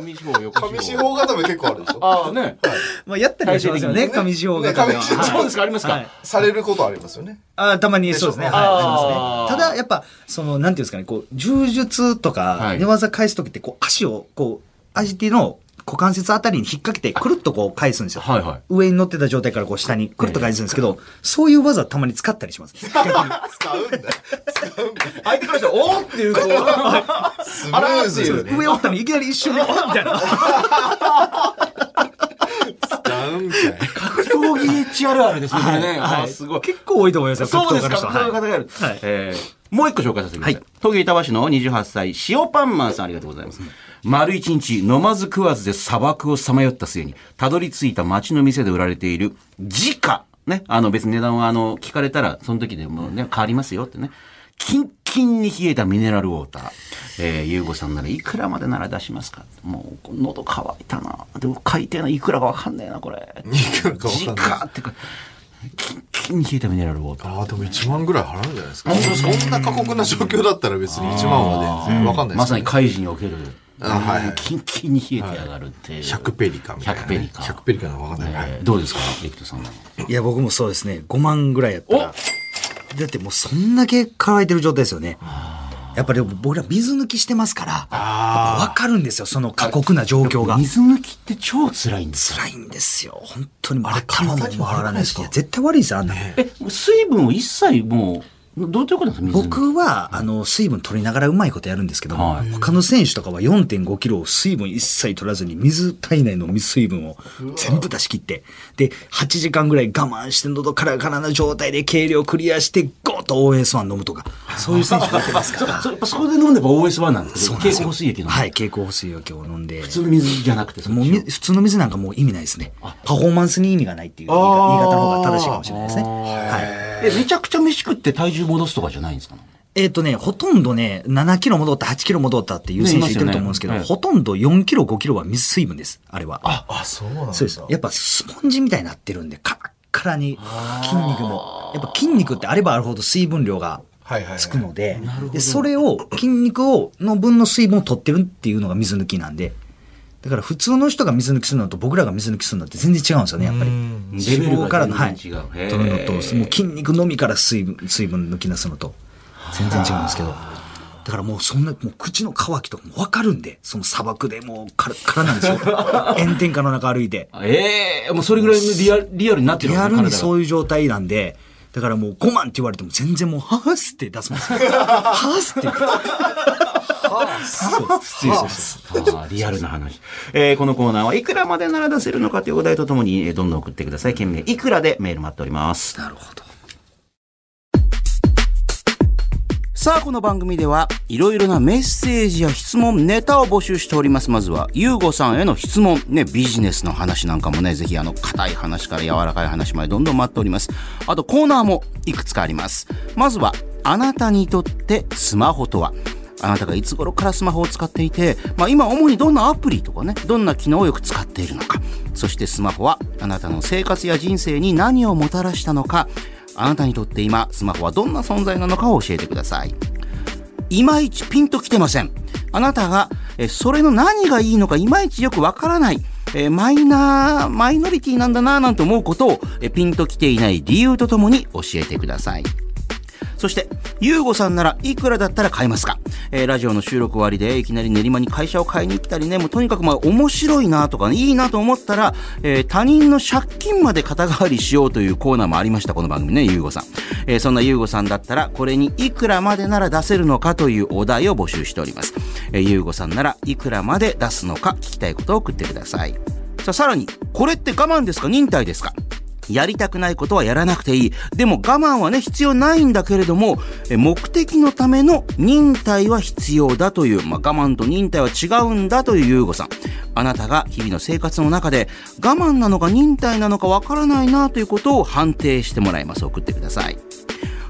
上四方、横上四方固め結構あるでしょ。ああね。まあ、やったりはしますよね、上四方ね型では。上四方はいそうですか、ありますかはい。されることありますよね。あたまにそうですね。はい、ょありますあーね。ただ、やっぱ、その、なんていうんですかね、こう、柔術とかは、い寝技返すときって、こう、足を、こう、相手の股関節あたりに引っ掛けて、くるっとこう返すんですよ。はいはい上に乗ってた状態からこう下にくるっと返すんですけど、そういう技たまに使ったりします。使うんだよ。使うんだよ。相手からしたら、おーっていう、こう、スムーズよね。上おったのにいきなり一瞬で、おっみたいな。使うんかい。格闘技 HRR ですね、これね。あーすごい。結構多いと思いますよ、そうですか、格闘家の人そういう方がいる。はいえーもう一個紹介させてください。はい東京板橋の28歳、塩パンマンさんありがとうございます。丸一日飲まず食わずで砂漠をさまよった末に、たどり着いた町の店で売られている、自家。ね、あの別に値段はあの、聞かれたら、その時でもね、変わりますよってね。キンキンに冷えたミネラルウォーター。えー、ゆうごさんならいくらまでなら出しますか？もう、喉乾いたな。でも、海底のいくらかわかんねえな、これ。いくらかわかんない自家ってか、キンキンに冷えたミネラルウォーター。ああ、でも1万ぐらい払うんじゃないですか。そんな過酷な状況だったら別に1万は全然わかんないですよね。まさに怪人における、あはいはいキンキンに冷えてやがるっていう。100ペリカみたいな、ね。100ペリカ100ペリカなのわかんない。はいえーどうですか、リクトさんは。いや、僕もそうですね。5万ぐらいやったら。だってもうそんだけ乾いてる状態ですよね。やっぱり僕ら水抜きしてますから、わかるんですよ、その過酷な状況が。水抜きって超辛いんですよ。辛いんですよ。本当に頭も回らないし。絶対悪いですよ、あんなの。え、水分を一切もどういうことですか僕は、あの、水分取りながらうまいことやるんですけども、はい他の選手とかは4.5キロを水分一切取らずに、水、体内の水分を全部出し切って、で、8時間ぐらい我慢して喉カラカラな状態で軽量クリアして、ゴーッと OS1 飲むとか、そういう選手がいてますから。そやっぱそこで飲んでば OS1 なんですけど、経口そうなんですよ補水液の、はい、経口補水液を飲んで。普通の水じゃなくて、もうみ普通の水なんかもう意味ないですね。パフォーマンスに意味がないっていう言い方の方が正しいかもしれないですね。はい。え、めちゃくちゃ飯食って体重戻すとかじゃないんですか？えっ、とね、ほとんどね、7キロ戻った、8キロ戻ったっていう選手いてると思うんですけど、ねねほとんど4キロ、5キロは水水分です、あれは。あ、あ、そうなんだ。そうです。やっぱスポンジみたいになってるんで、カラッカラに筋肉も。やっぱ筋肉ってあればあるほど水分量がはいはいはいつくので、で、それを、筋肉を、の分の水分を取ってるっていうのが水抜きなんで、だから普通の人が水抜きするのと僕らが水抜きするのって全然違うんですよね、やっぱり。脂肪からの、はい。取るのと、もう筋肉のみから水分、水分抜き出すのと、全然違うんですけど。だからもうそんな、もう口の渇きとかもわかるんで、その砂漠でもうカラッカラなんですよ。炎天下の中歩いて。ええもうそれぐらいのリアリアルになってるリアルにそう。いう状態なんで、だからもう5万って言われても全然もう、はーすって出すもんですよ。はーすって言うリアルな話。えーこのコーナーはいくらまでなら出せるのかというお題とともに、えーどんどん送ってください。件名いくらでメール待っております。なるほど。さあ、この番組では、いろいろなメッセージや質問、ネタを募集しております。まずは、ゆうごさんへの質問、ね、ビジネスの話なんかもね、ぜひあの、硬い話から柔らかい話までどんどん待っております。あと、コーナーもいくつかあります。まずは、あなたにとってスマホとは？あなたがいつ頃からスマホを使っていて、まあ今主にどんなアプリとかね、どんな機能をよく使っているのか、そしてスマホはあなたの生活や人生に何をもたらしたのか、あなたにとって今、スマホはどんな存在なのかを教えてください。いまいちピンときてません。あなたが、えそれの何がいいのかいまいちよくわからない。えマイナー、マイノリティなんだなぁなんて思うことを、えピンときていない理由とともに教えてください。そして、ゆうごさんならいくらだったら買えますか？えーラジオの収録終わりでいきなり練馬に会社を買いに行ったりね、もうとにかくまあ面白いなとか、ね、いいなと思ったら、えー他人の借金まで肩代わりしようというコーナーもありました、この番組ね、ゆうごさん。えーそんなゆうごさんだったら、これにいくらまでなら出せるのかというお題を募集しております。えーゆうごさんならいくらまで出すのか聞きたいことを送ってください。さあ、さらに、これって我慢ですか？忍耐ですか？やりたくないことはやらなくていい。でも我慢はね、必要ないんだけれども、目的のための忍耐は必要だという、まあ、我慢と忍耐は違うんだというゆうごさん。あなたが日々の生活の中で我慢なのか忍耐なのかわからないなということを判定してもらいます。送ってください。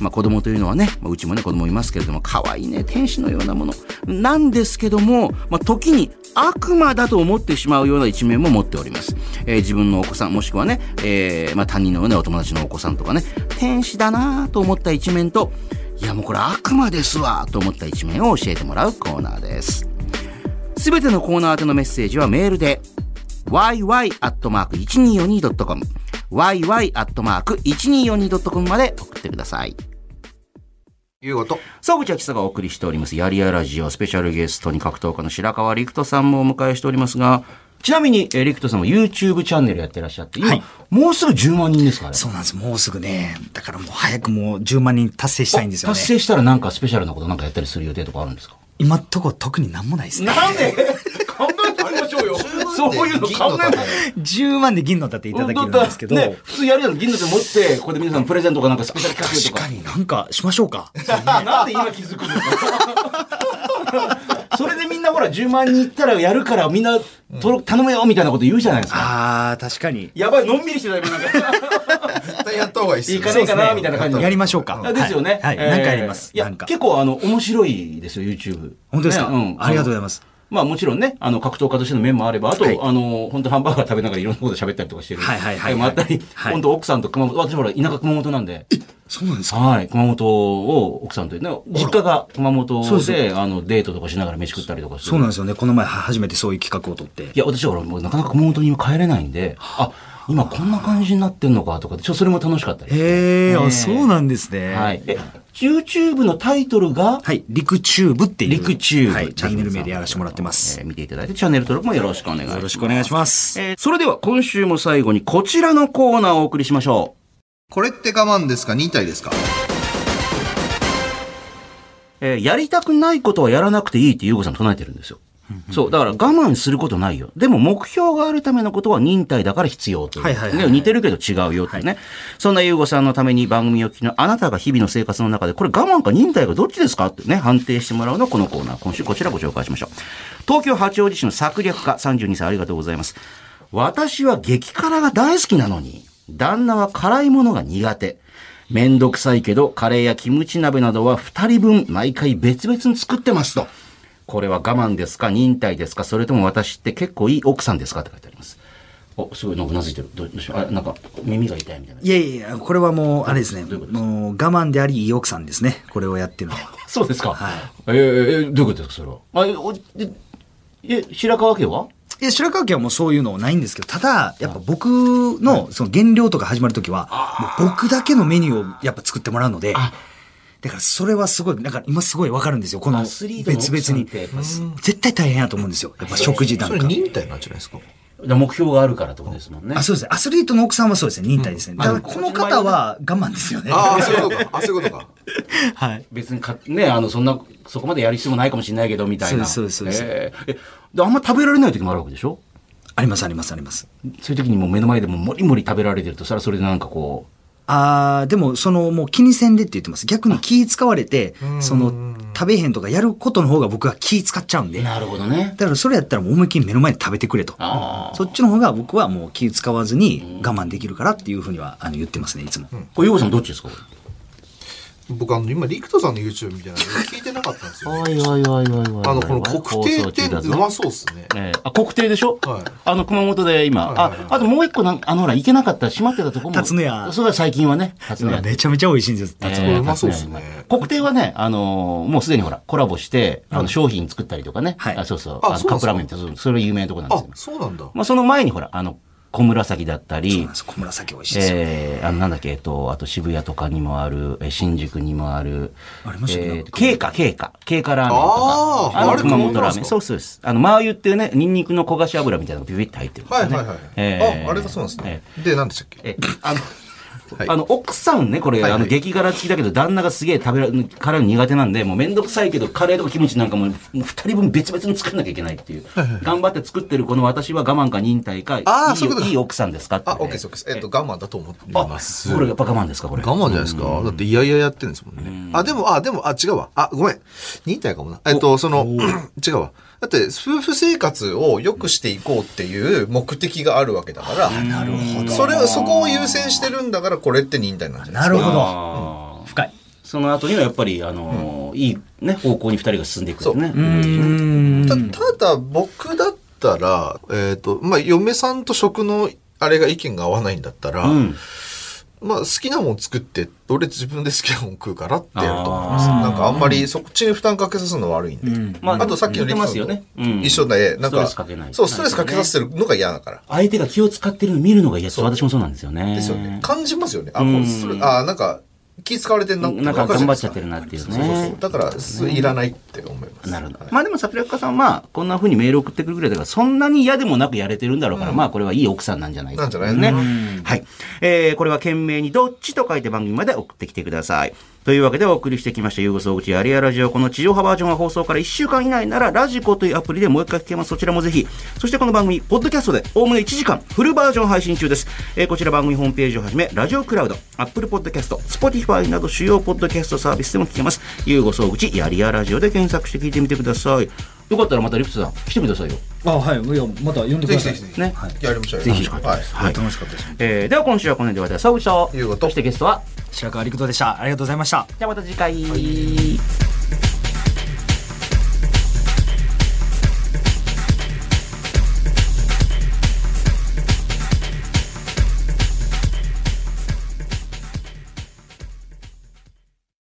まあ子供というのはね、まあうちもね子供いますけれども、可愛いね、天使のようなもの。なんですけども、まあ時に悪魔だと思ってしまうような一面も持っております。えー自分のお子さん、もしくはね、えーまあ他人のね、お友達のお子さんとかね、天使だなぁと思った一面と、いやもうこれ悪魔ですわと思った一面を教えてもらうコーナーです。すべてのコーナー宛てのメッセージはメールで、yy.1242.com yy.1242.com まで送ってください。いうこと。総口秋さがお送りしております、やりやラジオスペシャルゲストに格闘家の白川陸人さんもお迎えしておりますが、ちなみに、えー、陸人さんも YouTube チャンネルやってらっしゃって、今、はいもうすぐ10万人ですからね。そうなんです。もうすぐね。だからもう早くもう10万人達成したいんですよね達。成したらなんかスペシャルなことなんかやったりする予定とかあるんですか？今んとこ特になんもないですね。なんで考えてみましょうよ。そういうの考えない。10万で銀の盾いただけるんですけど。ね、普通やるやつ銀の手持って、ここで皆さんプレゼントかなんかスペシャル企画とか。確かになんかしましょうか。なんで今気づくんですかそれでみんなほら10万人いったらやるからみんなと頼むよみたいなこと言うじゃないですか。ああ、確かに。やばい、のんびりしてた今なんか。絶対やった方がいいっすよいいかないいかなみたいな感じでやりましょうか。あですよね。はい。はいえーなんかやります。いやなん、か。結構あの、面白いですよ、YouTube。本当ですか、ねうん。ありがとうございます。まあもちろんね、あの、格闘家としての面もあれば、あと、はいあの、本当ハンバーガー食べながらいろんなこと喋ったりとかしてる。はいはいはいはいもあったり、はい本当奥さんと熊本、私ほら、田舎熊本なんで、そうなんですか？はい、熊本を奥さんと、ね、実家が熊本そうであの、デートとかしながら飯食ったりとかする。そうなんですよね。この前は初めてそういう企画を取って。いや、私はほら、もうなかなか熊本に今帰れないんで、あ、今こんな感じになってんのかとか、ちょっとそれも楽しかったです。へえ、ねあ、そうなんですね。はい。え、YouTube のタイトルが、はい。陸中部っていう。陸中部はい。チャンネル名でやらせてもらってます。えー見ていただいて、チャンネル登録もよろしくお願いします。よろしくお願いします。えーそれでは今週も最後にこちらのコーナーをお送りしましょこれって我慢ですか？忍耐ですか？う。えーやりたくないことはやらなくていいってゆうごさん唱えてるんですよ。そう。だから我慢することないよ。でも目標があるためのことは忍耐だから必要という。はいはいはいはいね似てるけど違うよってね。そんなゆうごさんのために番組を聞きのあなたが日々の生活の中でこれ我慢か忍耐かどっちですかってね、判定してもらうのこのコーナー。今週こちらご紹介しましょう。東京八王子市の策略家32歳ありがとうございます。私は激辛が大好きなのに、旦那は辛いものが苦手。めんどくさいけど、カレーやキムチ鍋などは二人分毎回別々に作ってますと。これは我慢ですか？忍耐ですか？それとも私って結構いい奥さんですか？って書いてあります。お、すごいなんかうなずいてる。どうしよう。あ、なんか耳が痛いみたいな。いやいやこれはもう、あれですね。どういうもう、我慢であり、いい奥さんですね。これをやってるのは。そうですか。はいえーえーどういうことですか？それは？あ、え、おでえ、白川家は？いや、白川家はもうそういうのないんですけど、ただ、やっぱ僕の、その原料とか始まるときは、もう僕だけのメニューをやっぱ作ってもらうので、だからそれはすごい、なんか今すごいわかるんですよ。この別々に。絶対大変やと思うんですよ。やっぱ食事なんそれか。忍耐なんじゃないですか？だ目標があるからってことですもんね。あ、そうですね。アスリートの奥さんはそうですね。忍耐ですね。だからこの方は我慢ですよね。ああ、そういうことか。あ、そういうことか。はい。別にか、ね、あの、そんな、そこまでやる必要もないかもしれないけど、みたいな。そうですそうですそうえーえであんま食べられない時もあるわけでしょ？ありますありますあります。そういう時にもう目の前でももりもり食べられてると、それはそれでなんかこあーでも、その、もう気にせんでって言ってます。逆に気使われて、その、食べへんとかやることの方が僕は気使っちゃうんで。う、なるほどね。だからそれやったらもう思いっきり目の前で食べてくれと。あそっちの方が僕はもう気使わずに我慢できるからっていうふうにはあの言ってますね、いつも。これ、ヨウさんどっちですか？僕、あの、今、リクトさんの YouTube みたいなの聞いてなかったんですよ。おいおいおいおいおい。あの、この国定ってうまそうっすね。えーあ、国定でしょ？はいあの、熊本で今。はいはいはいあ、あともう一個なんあの、ほら、行けなかった、閉まってたとこも。辰野屋それは最近はね、辰野屋。めちゃめちゃ美味しいんです。えーこれうまそうっすね国定はね、あのーもうすでにほら、コラボして、あの、商品作ったりとかね。はいあそうそう。あのカップラーメンって、そうそれ有名なとこなんですあよ、。そうなんだ。まあ、その前にほら、あの、小紫だったそうりなんで、す。小紫美味しいですよ。えー、あの、なんだっけ、えっと、あと渋谷とかにもある、えー新宿にもある、ありましたっけ？えー、経過、経過、経過ラーメンとか、あの熊本ラーメン。そうそうです。あの、マー油っていうね、ニンニクの焦がし油みたいなのがビビって入ってるね。はいはいはい。えーあ、あれがそうなんですえね。で、何でしたっけ？えあの、はいあの、奥さんね、これ、はいはいあの、激辛付きだけど、旦那がすげえ食べら、辛いの苦手なんで、もうめんどくさいけど、カレーとかキムチなんかも、二人分別々に作んなきゃいけないっていう。頑張って作ってるこの私は我慢か忍耐か、いいあいうことかいい奥さんですかって、あ、ね。オッケーです、オッケーです。えっと、我慢だと思ってあます。これやっぱ我慢ですか、これ。我慢じゃないですか。だって、いやいややってるんですもんね。あ、でも、あ、でも、あ、違うわ。あ、ごめん。忍耐かもな。えっと、その、違うわ。だって、夫婦生活を良くしていこうっていう目的があるわけだから、なるほど。それを、そこを優先してるんだから、これって忍耐なんじゃないですか？なるほど。あー深い。その後にはやっぱり、あのーいいね、方向に二人が進んでいくんですね。ただ、僕だったら、えっ、と、まあ、嫁さんと食の、あれが意見が合わないんだったら、うん。まあ、好きなもん作って、俺自分で好きなもん食うからってやると思います。なんかあんまりそっちに負担かけさせるの悪いんで。まあとさっきの言ってますよね。うん一緒で、なんストレか、スかけない。そう、ストレスかけさせるのが嫌だから。相手が気を使ってるの見るのが嫌です。私もそうなんですよね。ですよね。感じますよね。あ、うんこれストレあ、なんか、気使われてんなってなんか頑張っちゃってるなっていうねそうそうそうだから、すいらないって思います。なるほどはい。まあでも、桜家さんは、こんな風にメール送ってくるぐらいだから、そんなに嫌でもなくやれてるんだろうから、まあこれはいい奥さんなんじゃない？かなんじゃないねうん。はい。えー、これは懸命にどっちと書いて番組まで送ってきてください。というわけでお送りしてきました、ユーゴ総口アリアラジオ。この地上波バージョンは放送から1週間以内なら、ラジコというアプリでもう一回聞けます。そちらもぜひ。そしてこの番組、ポッドキャストで、おおむね1時間、フルバージョン配信中です。えー、こちら番組ホームページをはじめ、ラジオクラウド、アップルポッドキャスト、スポティファイなど主要ポッドキャストサービスでも聞けます。ユーゴ総口アリアラジオで検索して聞いてみてください。よかったらまたリクトさん、来てくださいよ。あ、はい。いや、また呼んでください。ぜひぜひぜひ。ねやりましょうよ。ぜひはい。はい楽しかったです。えー、では今週はこの辺で終わりです。総口と、そしてゲストは、白川陸斗でした。ありがとうございました。じゃあまた次回。